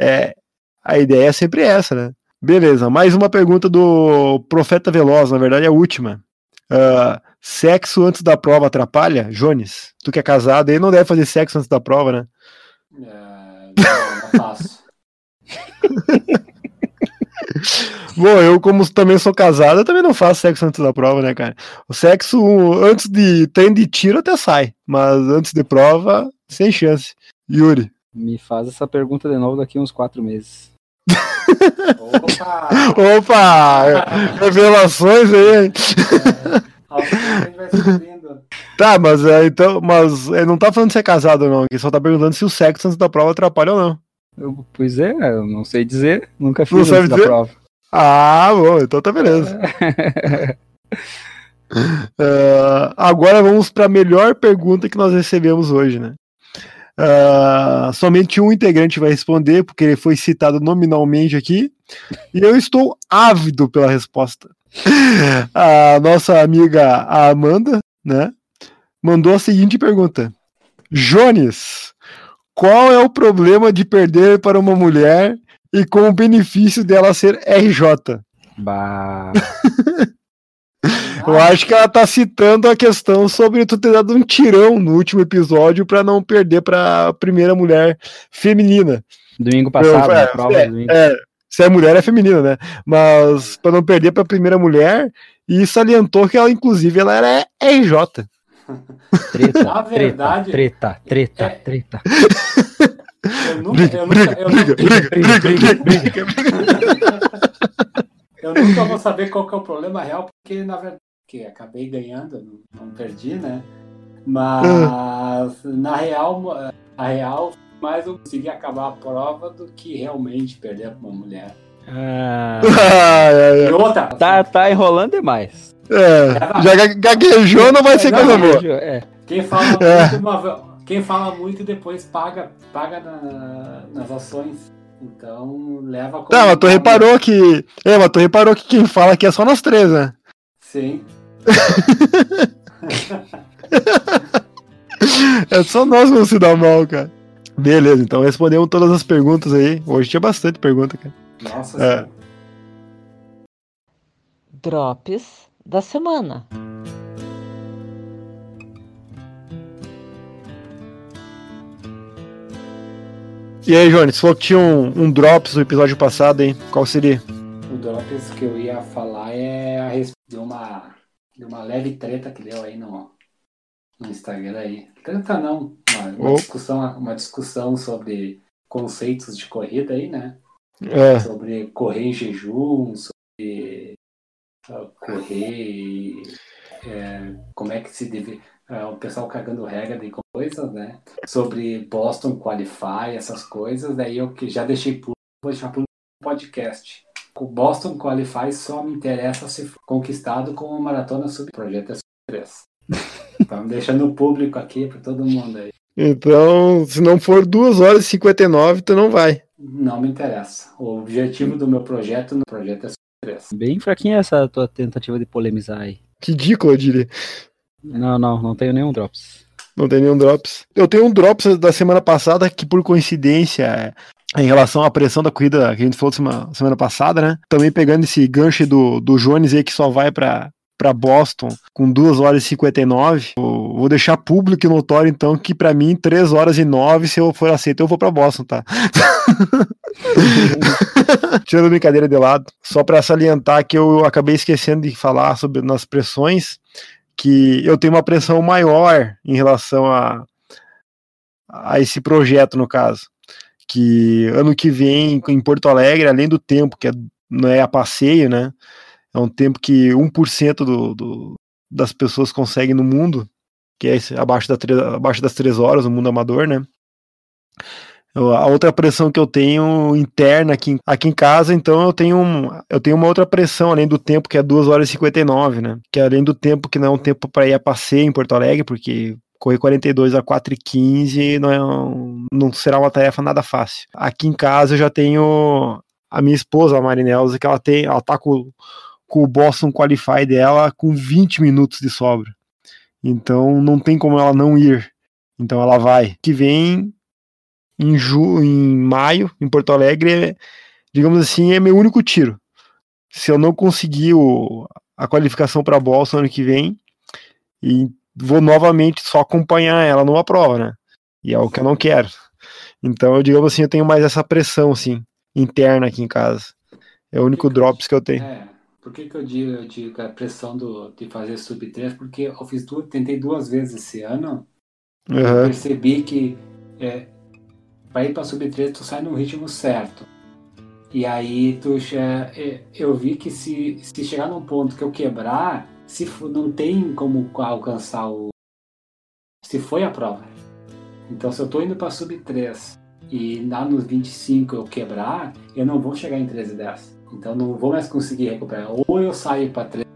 É, a ideia é sempre essa, né? Beleza, mais uma pergunta do Profeta Veloz, na verdade é a última. Uh, sexo antes da prova atrapalha? Jones, tu que é casado aí não deve fazer sexo antes da prova, né? É, não, não faço. <laughs> Bom, eu, como também sou casado, eu também não faço sexo antes da prova, né, cara? O sexo antes de tem de tiro até sai, mas antes de prova, sem chance. Yuri. Me faz essa pergunta de novo daqui uns quatro meses. Opa! Opa! Revelações aí. hein? Descobrindo. Tá, mas é, então, mas é, não tá falando se é casado ou não, ele só tá perguntando se o sexo antes da prova atrapalha ou não. Eu- pois é, eu não sei dizer. Nunca Não fiz da dizer? prova. Ah, bom, então tá beleza. <laughs> Ah, agora vamos para a melhor pergunta que nós recebemos hoje, né? Ah, somente um integrante vai responder, porque ele foi citado nominalmente aqui, e eu estou ávido pela resposta. <laughs> A nossa amiga Amanda, né, mandou a seguinte pergunta: Jones, qual é o problema de perder para uma mulher e com o benefício dela ser RJ? Bah. <laughs> Eu acho que ela tá citando a questão sobre tu ter dado um tirão no último episódio pra não perder pra primeira mulher feminina. Domingo passado, Eu- é, prova é, do domingo. é, se é mulher é feminina, né? Mas pra não perder pra primeira mulher e salientou que ela inclusive ela era RJ. Treta, Na verdade, treta, treta, é- treta, Eu nunca, Briga, eu briga, nunca, eu briga, nunca, briga, briga, briga, briga. eu nunca vou saber qual que é o problema real, porque na verdade que acabei ganhando, não, perdi, né? Mas na real, a real, mais eu consegui acabar a prova do que realmente perder para uma mulher. Ah, <laughs> E outra, tá, tá enrolando demais. É, já ga- gaguejou, não vai ser Não, coisa boa. É, quem fala É. muito, uma quem fala muito depois paga, paga na- nas ações. Então leva como Tá, mas tu reparou que. É, mas tu reparou que quem fala aqui é só nós três, né? Sim. <laughs> É só nós que vamos se dar mal, cara. Beleza, então respondemos todas as perguntas aí. Hoje tinha bastante pergunta, cara. Nossa É. senhora. Drops da semana. E aí, Jones, falou que tinha um, um drops no episódio passado, hein? Qual seria? O Drops que eu ia falar é a respeito de uma, de uma leve treta que deu aí no, no Instagram aí. Treta não, uma, uma Oh. discussão, uma discussão sobre conceitos de corrida aí, né? É, Sobre correr em jejum, sobre correr e é, como é que se deve. ah, o pessoal cagando regra de coisas, né? Sobre Boston Qualify, essas coisas. Daí eu que já deixei público, vou deixar público no podcast. O Boston Qualify só me interessa se for conquistado com uma maratona sub projeto é sub 3. <laughs> Então deixando público aqui para todo mundo aí. então, se não for 2 horas e 59, tu não vai. Não me interessa. O objetivo do meu projeto no projeto é 3. bem fraquinha essa tua tentativa de polemizar aí. Ridículo, eu diria. Não, não, não tenho nenhum drops. Não tem nenhum drops. Eu tenho um drops da semana passada que, por coincidência, é em relação à pressão da corrida que a gente falou semana, semana passada, né? Também pegando esse gancho do, do Jones aí que só vai pra, pra Boston com 2 horas e 59. Vou, vou deixar público e notório, então, que pra mim, 3 horas e 9, se eu for aceito, eu vou pra Boston, tá? <laughs> <laughs> Tirando brincadeira de lado, só pra salientar que eu acabei esquecendo de falar sobre nas pressões que eu tenho uma pressão maior em relação a, a esse projeto, no caso. Que ano que vem, em Porto Alegre, além do tempo, que é, não é a passeio, né? É um tempo que 1% do, do, das pessoas conseguem no mundo, que é esse, abaixo, da, abaixo das 3 horas, no mundo amador, né? A outra pressão que eu tenho interna aqui, aqui em casa, então eu tenho, um, eu tenho uma outra pressão, além do tempo, que é 2 horas e 59, né? Que é além do tempo que não é um tempo para ir a passeio em Porto Alegre, porque correr 42 a 4 e 15 não, é um- não será uma tarefa nada fácil. Aqui em casa eu já tenho a minha esposa, a Marinelza, que ela tem, ela tá com, com o Boston Qualify dela com 20 minutos de sobra. Então não tem como ela não ir. Então ela vai. Que vem em, ju em maio, em Porto Alegre, é, digamos assim, é meu único tiro. Se eu não conseguir o, a qualificação para Boston ano que vem, e vou novamente só acompanhar ela numa prova, né? E é o que eu não quero. Então, eu digamos assim, eu tenho mais essa pressão, assim, interna aqui em casa. É o único drops que eu tenho. É, por que, que eu digo, eu digo a pressão do, de fazer sub 3? Porque eu fiz duas, tentei duas vezes esse ano. Eu Aham. percebi que é, para ir para sub 3 tu sai no ritmo certo. E aí tu é, eu vi que se, se chegar num ponto que eu quebrar, se não tem como alcançar o. Se foi a prova. Então se eu tô indo pra sub 3 e lá nos 25 eu quebrar, eu não vou chegar em 13 e 10. Então não vou mais conseguir recuperar. Ou eu saio pra 13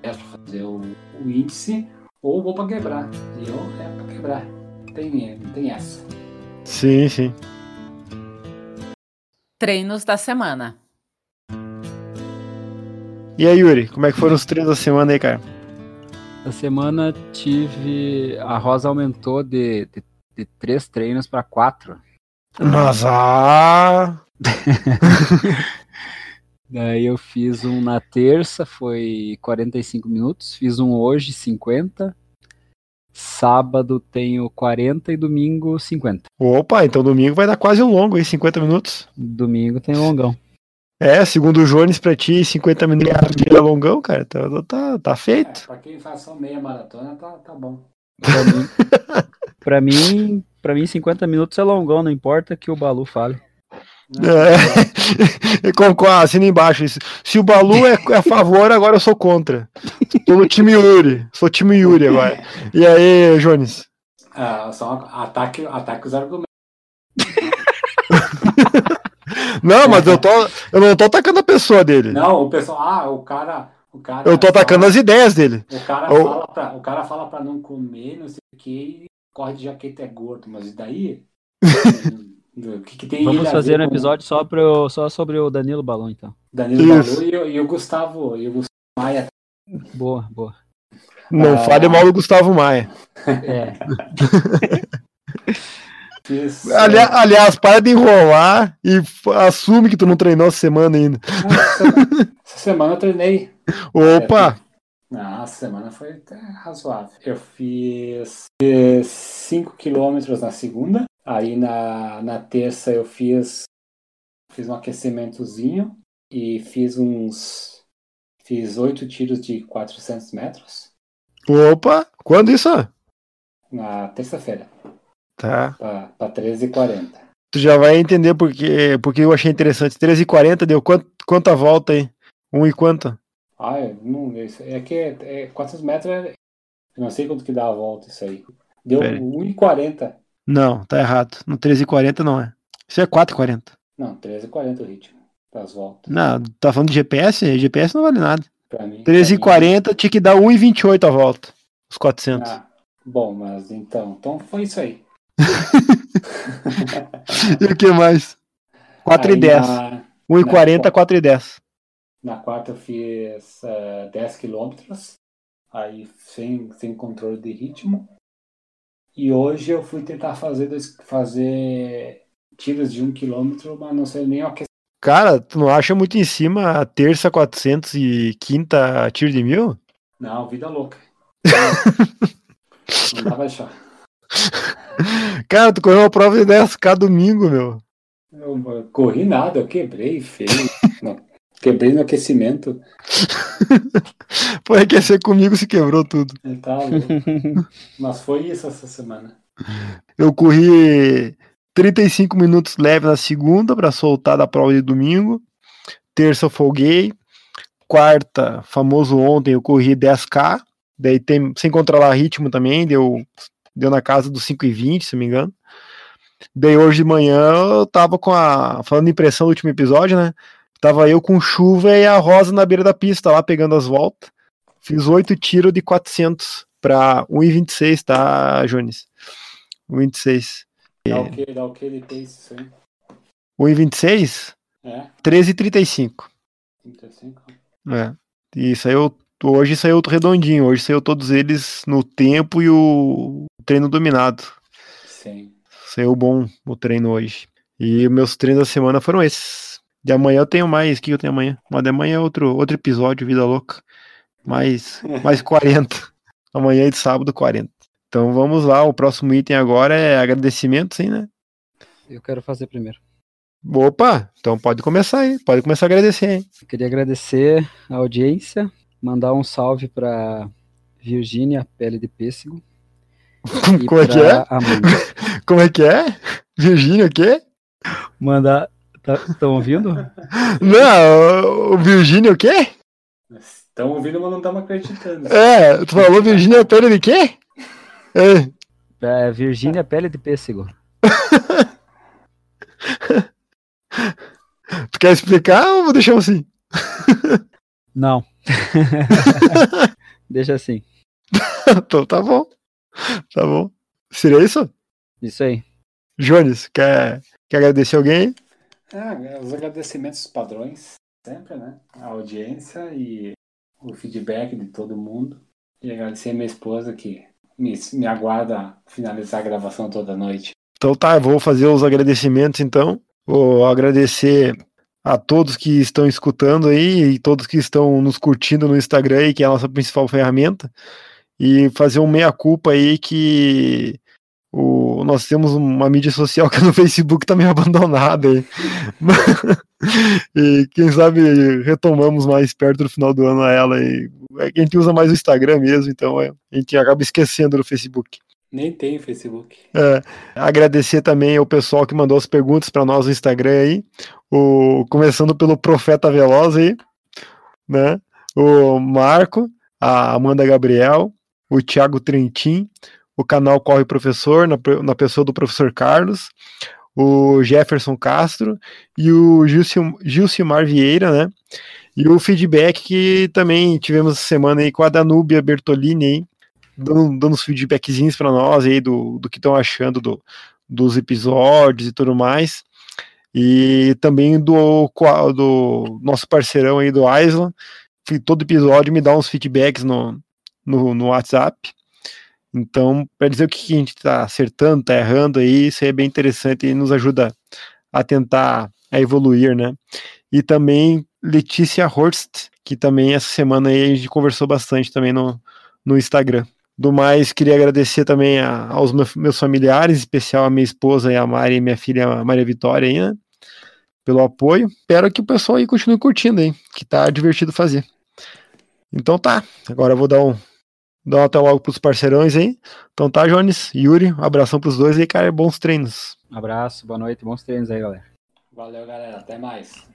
pra fazer o, o índice, ou vou pra quebrar. E eu é pra quebrar. Tem, não tem essa. Sim, sim. Treinos da semana. E aí, Yuri, como é que foram os treinos da semana aí, cara? Essa semana tive. A Rosa aumentou de, de, de três treinos para quatro. Nossa! ah, <laughs> Daí eu fiz um na terça, foi 45 minutos. Fiz um hoje, 50. Sábado tenho 40 e domingo 50. Opa, então domingo vai dar quase um longo aí, 50 minutos. Domingo tem longão. É, segundo o Jones, pra ti, 50 minutos é longão, cara. Tá, tá, tá É, feito. pra quem faz só meia maratona, tá, tá bom. Pra mim, <laughs> pra mim, pra mim 50 minutos é longão, não importa que o Balu fale. É. <laughs> Concordo, assina embaixo isso. Se o Balu é é a favor, agora eu sou contra. Tô no time Yuri. Sou time Yuri agora. E aí, Jones? Ah, só ataque, ataque os argumentos. <laughs> Não, mas eu tô. Eu não tô atacando a pessoa dele. Não, o pessoal, ah, o cara. O cara Eu tô atacando fala, as ideias dele. o cara, Ou- fala pra, o cara fala pra não comer, não sei o que, e corre de jaqueta é gordo, mas e daí? <laughs> Que, que tem Vamos a fazer um com episódio só, pro, só sobre o Danilo Balão, então. Danilo Isso. Balu e, o- e o Gustavo, e o Gustavo Maia. Boa, boa. Não Ah. fale mal do Gustavo Maia. É, <laughs> Ali- aliás, para de enrolar e assume que tu não treinou essa semana ainda. essa, essa semana eu treinei. <laughs> Opa! Não, essa semana foi até razoável. Eu fiz 5 quilômetros na segunda. Aí na, na terça eu fiz, fiz um aquecimentozinho e fiz uns. Fiz oito tiros de 400 metros Opa! Quando isso? na terça-feira, Tá. para 13h40. Tu já vai entender porque, porque eu achei interessante. 13h40 deu quanto, quanta volta aí? Um e quanta? Ah, não, isso- é que é, é 400 metros, é, eu não sei quanto que dá a volta isso aí. Deu Pera aí. 1,40. Não, tá errado. No 13h40 não é. Isso é 4h40. Não, 13h40 o ritmo das voltas. Não, tá falando de GPS? GPS não vale nada. Pra mim, pra mim- 13h40 tinha que dar 1,28 a volta. Os 400. Ah, bom, mas então, então foi isso aí. <laughs> E o que mais? 4 e Aí 10. Na, 1,40, na- 4 e 10. na quarta eu fiz eh, 10 quilômetros, aí sem, sem controle de ritmo. E hoje eu fui tentar fazer, fazer tiros de um quilômetro, mas não sei nem o que. Cara, tu não acha muito em cima a terça 400 e quinta tiro de mil? Não, vida louca. <laughs> não dá pra deixar. Cara, tu correu uma prova de 10k domingo, meu. Eu eu corri nada, eu quebrei feio. Não, <laughs> quebrei no aquecimento. <laughs> Foi aquecer comigo se quebrou tudo. Louco. <laughs> Mas foi isso essa semana. Eu corri 35 minutos leve na segunda para soltar da prova de domingo. Terça eu folguei. Quarta, famoso ontem, eu corri 10k. Daí tem, sem controlar ritmo também, deu, deu na casa dos 5,20, se não me engano. Daí hoje de manhã eu tava com a. Falando de impressão do último episódio, né? Tava eu com chuva e a Rosa na beira da pista lá pegando as voltas. Fiz oito tiros de 400 para 1,26, tá, Jones? 1,26. Dá o que, dá o que ele pace isso aí? 1,26? É, 13,35. 35. É. E saiu. Hoje saiu redondinho. Hoje saiu todos eles no tempo e o treino dominado. Sim. Saiu bom o treino hoje. E meus treinos da semana foram esses. De amanhã eu tenho mais. O que eu tenho amanhã? Mas de amanhã é outro, outro episódio, Vida Louca. Mais, <laughs> mais 40. Amanhã e de sábado, 40. Então vamos lá. O próximo item agora é agradecimento, sim, né? eu quero fazer primeiro. Opa! Então pode começar aí. Pode começar a agradecer, hein? Eu queria agradecer a audiência, mandar um salve para Virgínia Pele de Pêssego. <laughs> Como é que é? Amanda. <laughs> Como é que é? Virgínia, o quê? Mandar. Estão tá, ouvindo? <laughs> Não, o Virgínia o quê? Estão ouvindo, mas não estamos acreditando. É, tu falou Virgínia pele de quê? É, é Virgínia pele de pêssego. <laughs> tu quer explicar ou deixamos assim? <laughs> Não. Deixa assim. então tá bom. Tá bom. Seria isso? Isso aí. Jones, quer, quer agradecer alguém? Ah, os agradecimentos padrões, sempre, né? A audiência e o feedback de todo mundo. E agradecer a minha esposa que me, me aguarda finalizar a gravação toda noite. Então tá, vou fazer os agradecimentos então. Vou agradecer a todos que estão escutando aí e todos que estão nos curtindo no Instagram aí, que é a nossa principal ferramenta. E fazer um meia-culpa aí que o, nós temos uma mídia social que no Facebook tá meio abandonada aí. <laughs> e quem sabe retomamos mais perto do final do ano a ela. E é a gente usa mais o Instagram mesmo, então é, a gente acaba esquecendo do Facebook. Nem tem Facebook. É, agradecer também ao pessoal que mandou as perguntas para nós no Instagram aí. O, começando pelo Profeta Veloz aí, né? O Marco, a Amanda Gabriel, o Thiago Trentin, o canal Corre Professor, na, na pessoa do professor Carlos, o Jefferson Castro e o Gilcimar Vieira, né? E o feedback que também tivemos essa semana aí com a Danúbia Bertolini aí, dando, dando uns feedbackzinhos para nós aí do, do que estão achando do, dos episódios e tudo mais. E também do, do nosso parceirão aí do Island, que todo episódio me dá uns feedbacks no, no, no WhatsApp. Então, para dizer o que a gente está acertando, está errando aí, isso é bem interessante e nos ajuda a tentar a evoluir, né? E também Letícia Horst, que também essa semana aí a gente conversou bastante também no, no Instagram. Do mais, queria agradecer também a, aos meus familiares, em especial a minha esposa a Mari e minha filha a Maria Vitória aí, né? Pelo apoio. Espero que o pessoal aí continue curtindo aí, que tá divertido fazer. Então tá, agora eu vou dar um Dá até logo pros parceirões aí. Então tá, Jones, Yuri, abração pros dois aí, cara. Bons treinos. Um abraço, boa noite, bons treinos aí, galera. Valeu, galera. Até mais.